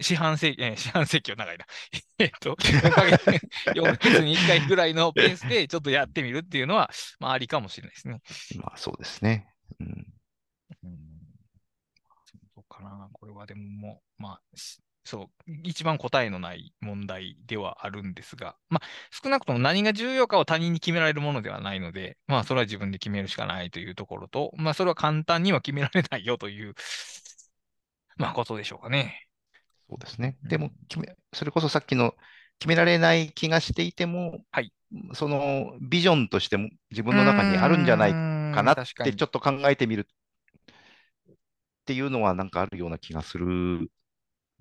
四半世紀、えー、四半世紀は長いな。(laughs) えっと、4ヶ月、(laughs) 4ヶ月に1回ぐらいのペースでちょっとやってみるっていうのは、まあありかもしれないですね。まあそうですね。うん。うん、そうかな。これはでももう、まあ、そう、一番答えのない問題ではあるんですが、まあ、少なくとも何が重要かを他人に決められるものではないので、まあ、それは自分で決めるしかないというところと、まあ、それは簡単には決められないよという、まあ、ことでしょうかね。そうですね。でも、決め、それこそさっきの決められない気がしていても、はい、そのビジョンとしても自分の中にあるんじゃないかなってちょっと考えてみるっていうのはなんかあるような気がする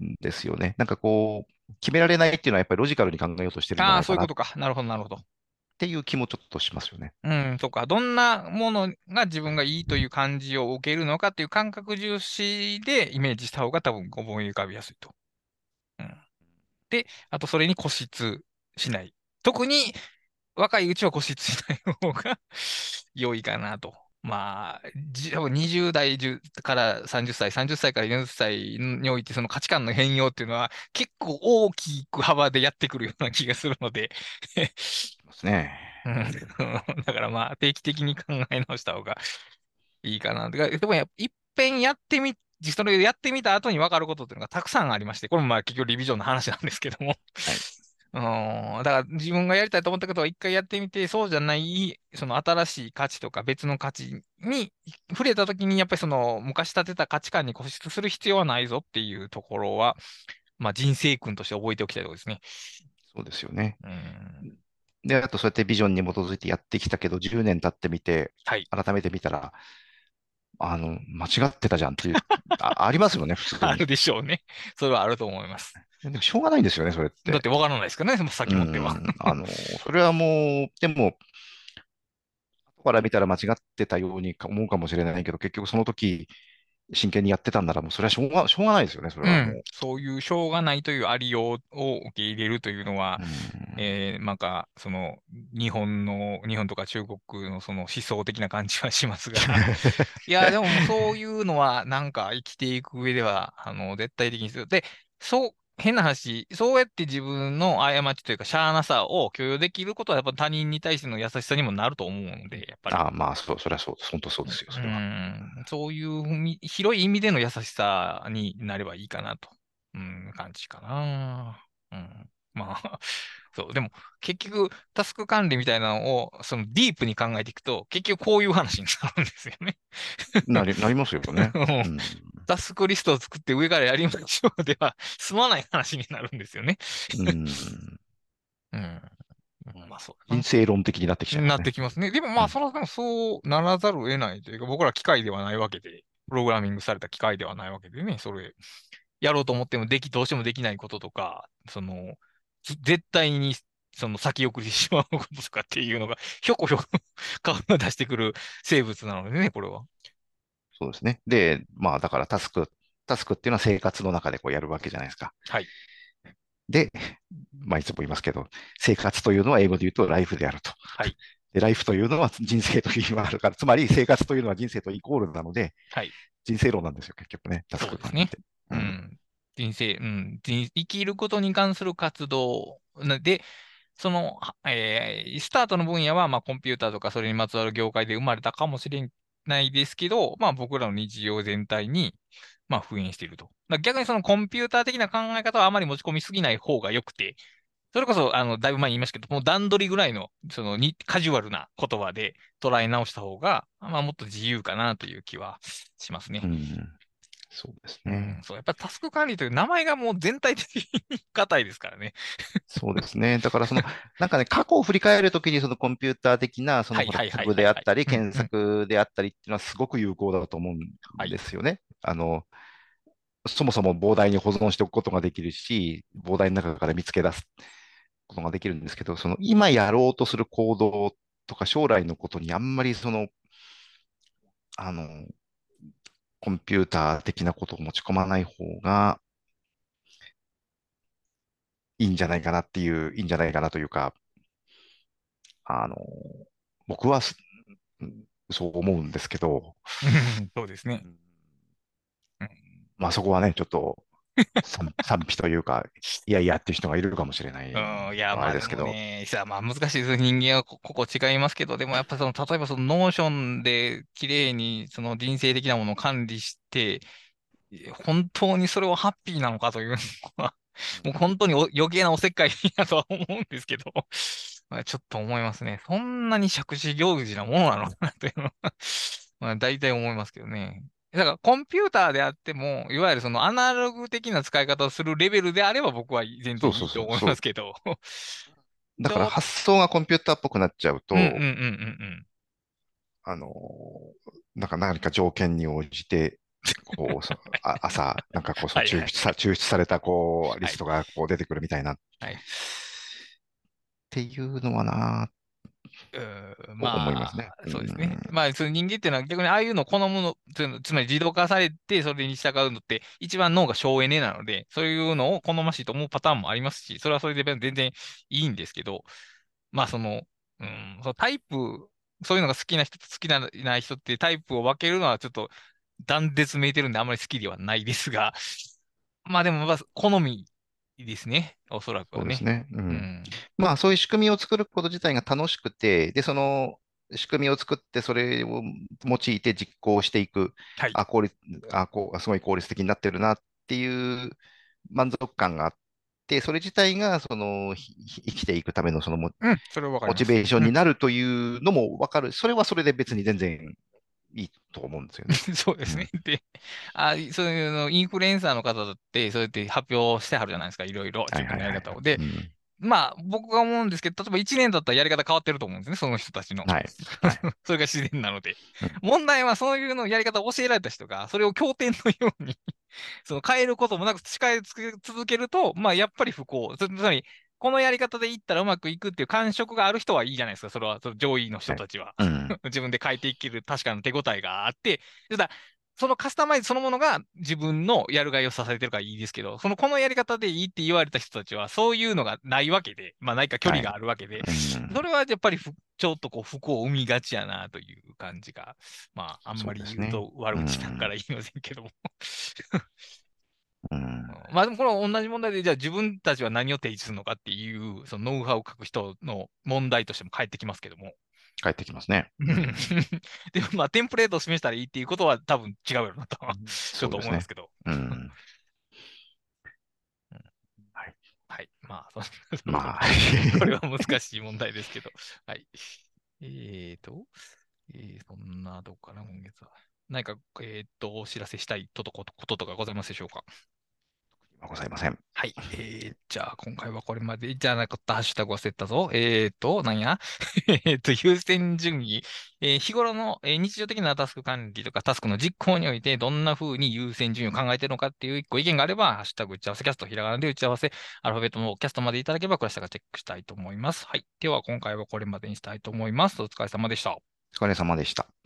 んですよね。なんかこう、決められないっていうのはやっぱりロジカルに考えようとしてるんじゃないかな。ああ、そういうことか。なるほど、なるほど。っていう気もちょっとしますよね。うん、そうか。どんなものが自分がいいという感じを受けるのかっていう感覚重視でイメージした方が多分思い浮かびやすいと。うん。で、あとそれに固執しない。特に若いうちは固執しない方が (laughs) 良いかなと。まあ、多分20代から30歳、30歳から40歳においてその価値観の変容っていうのは結構大きく幅でやってくるような気がするのでですね。(laughs) だからまあ定期的に考え直した方がいいかな。でもやいっぺんやってみ、それやってみた後に分かることっていうのがたくさんありまして、これもまあ結局リビジョンの話なんですけども、はいうん、だから自分がやりたいと思ったことは一回やってみて、そうじゃない、その新しい価値とか別の価値に触れたときに、やっぱりその昔立てた価値観に固執する必要はないぞっていうところは、まあ人生訓として覚えておきたいところですね。そうですよね。うん、で、あとそうやってビジョンに基づいてやってきたけど、10年経ってみて、はい、改めて見たら、あの、間違ってたじゃんっていう、あありますよね、普通に。(laughs) あるでしょうね。それはあると思います。でもしょうがないんですよね、それって。だってわからないですからね、先持っては。あの、それはもう、でも、後から見たら間違ってたように思うかもしれないけど、結局その時、真剣にやってたんなら、もうそれはしょうがしょうがないですよね、それは、うん、そういうしょうがないというありようを受け入れるというのは、えー、なんか、その、日本の、日本とか中国のその思想的な感じはしますが、(laughs) いや、でもそういうのは、なんか生きていく上では、あの、絶対的にする。で、そう、変な話、そうやって自分の過ちというか、しゃーなさを許容できることは、やっぱ他人に対しての優しさにもなると思うので、やっぱり。ああ、まあ、そう、それはそう、本当そうですよ、それは。うん、そういう広い意味での優しさになればいいかなと、うん、感じかな。うん、まあ、(laughs) そう、でも、結局、タスク管理みたいなのを、そのディープに考えていくと、結局こういう話になるんですよね。(laughs) なり、なりますよね。うんタスクリストを作って上からやりましょうでは済まない話になるんですよね。うん。うん。まあそう。人生論的になってきちゃう、ね、なってきますね。でもまあ、その、そうならざるを得ないというか、僕ら機械ではないわけで、プログラミングされた機械ではないわけでね、それ、やろうと思ってもでき、どうしてもできないこととか、その、絶対にその先送りしてしまうこととかっていうのが、ひょこひょこ (laughs) 顔が出してくる生物なのでね、これは。そうですね。で、まあだからタスク、タスクっていうのは生活の中でこうやるわけじゃないですか。はい。で、まあいつも言いますけど、生活というのは英語で言うとライフであると。はい。で、ライフというのは人生という意味があるから、つまり生活というのは人生とイコールなので、はい。人生論なんですよ、結局ね。タスクですね。うん。人生、うん。生きることに関する活動で、その、えー、スタートの分野は、まあ、コンピューターとかそれにまつわる業界で生まれたかもしれないですけど、まあ、僕らの日常全体に、まあ、封印していると。逆にそのコンピューター的な考え方はあまり持ち込みすぎない方が良くて、それこそ、あの、だいぶ前に言いましたけど、もう段取りぐらいの、そのに、カジュアルな言葉で捉え直した方が、まあ、もっと自由かなという気はしますね。うんそうですね、うん。そう、やっぱタスク管理という名前がもう全体的に硬いですからね。そうですね。だからその、(laughs) なんかね、過去を振り返るときにそのコンピューター的な、そのタブであったり、検索であったりっていうのはすごく有効だと思うんですよね。はい、あの、そもそも膨大に保存しておくことができるし、膨大の中から見つけ出すことができるんですけど、その今やろうとする行動とか将来のことにあんまりその、あの、コンピューター的なことを持ち込まない方がいいんじゃないかなっていう、いいんじゃないかなというか、あの、僕はそう思うんですけど、そうですね。まあそこはね、ちょっと賛否というか、いやいやっていう人がいるかもしれない。うん、いや、まあですけど。ね、さあまあ難しいです。人間は個々違いますけど、でもやっぱその、例えばその Notion で綺麗にその人生的なものを管理して、本当にそれをハッピーなのかというのは、もう本当に余計なおせっかいだとは思うんですけど、(laughs) まあ、ちょっと思いますね。そんなに杓子定規なものなのかなというのは (laughs) まあ大体思いますけどね。だからコンピューターであっても、いわゆるそのアナログ的な使い方をするレベルであれば僕は全然いいと思いますけど。だから発想がコンピューターっぽくなっちゃうと、あの、なんか何か条件に応じて、こう、(laughs) 朝、なんかこう、抽出さ抽出されたこう、リストがこう出てくるみたいな。はい。っていうのはな、まあ、思いますね。そうですね。まあ、その人間っていうのは逆にああいうのを好むの、つまり自動化されてそれに従うのって一番脳が省エネなので、そういうのを好ましいと思うパターンもありますし、それはそれで全然いいんですけど、まあその、うん、そのタイプ、そういうのが好きな人と好きなない人ってタイプを分けるのはちょっと断絶めいてるんであんまり好きではないですが、まあでも、まあ、好みですね。おそらくはね。そうですね。うん。うん、まあ、そういう仕組みを作ること自体が楽しくて、で、その仕組みを作って、それを用いて実行していく。はい、あ、効率、あ、こう、すごい効率的になってるなっていう満足感があって、それ自体が、その、生きていくための、そのモ、うん、それモチベーションになるというのもわかる。それはそれで別に全然いいと思うんですよね。(laughs) そうですね。で、あそういうの、インフルエンサーの方だって、そうやって発表してはるじゃないですか、いろいろ、自分のやり方を。で、まあ、僕が思うんですけど、例えば1年だったらやり方変わってると思うんですね、その人たちの。はい。(laughs) それが自然なので。問題は、そういうのやり方を教えられた人が、それを経典のように (laughs) その変えることもなく使い続けると、まあ、やっぱり不幸。つまり、このやり方でいったらうまくいくっていう感触がある人はいいじゃないですか、それは、その上位の人たちは。はいうん、(laughs) 自分で変えていける確かな手応えがあって、ただ、そのカスタマイズそのものが自分のやるがいを支えてるからいいですけど、そのこのやり方でいいって言われた人たちは、そういうのがないわけで、まあないか距離があるわけで、はいそれはやっぱりちょっとこう不幸を生みがちやなという感じが、まああんまり言うと悪口だから言いませんけども。うん、まあでもこれは同じ問題で、じゃあ自分たちは何を提示するのかっていう、そのノウハウを書く人の問題としても返ってきますけども。返ってきますね。(laughs) でもまあテンプレートを示したらいいっていうことは多分違うよなと、ちょっと思いますけど。うん。はい。はい。まあ、そまあ、(laughs) これは難しい問題ですけど。(laughs) はい。えーと、えー、そんな、どうかな、今月は。何か、えー、っと、お知らせしたいことこととかございますでしょうか？ございません。はい。えー、じゃあ、今回はこれまでじゃなかったハッシュタグ忘れたぞ。えーと、なんや？(laughs) えっと、優先順位。えー、日頃の、えー、日常的なタスク管理とかタスクの実行において、どんな風に優先順位を考えているのかっていう一個意見があれば、ハッシュタグ打ち合わせキャスト、ひらがなで打ち合わせ、アルファベットのキャストまでいただければ、クラスターがチェックしたいと思います。はい。では、今回はこれまでにしたいと思います。お疲れ様でした。お疲れ様でした。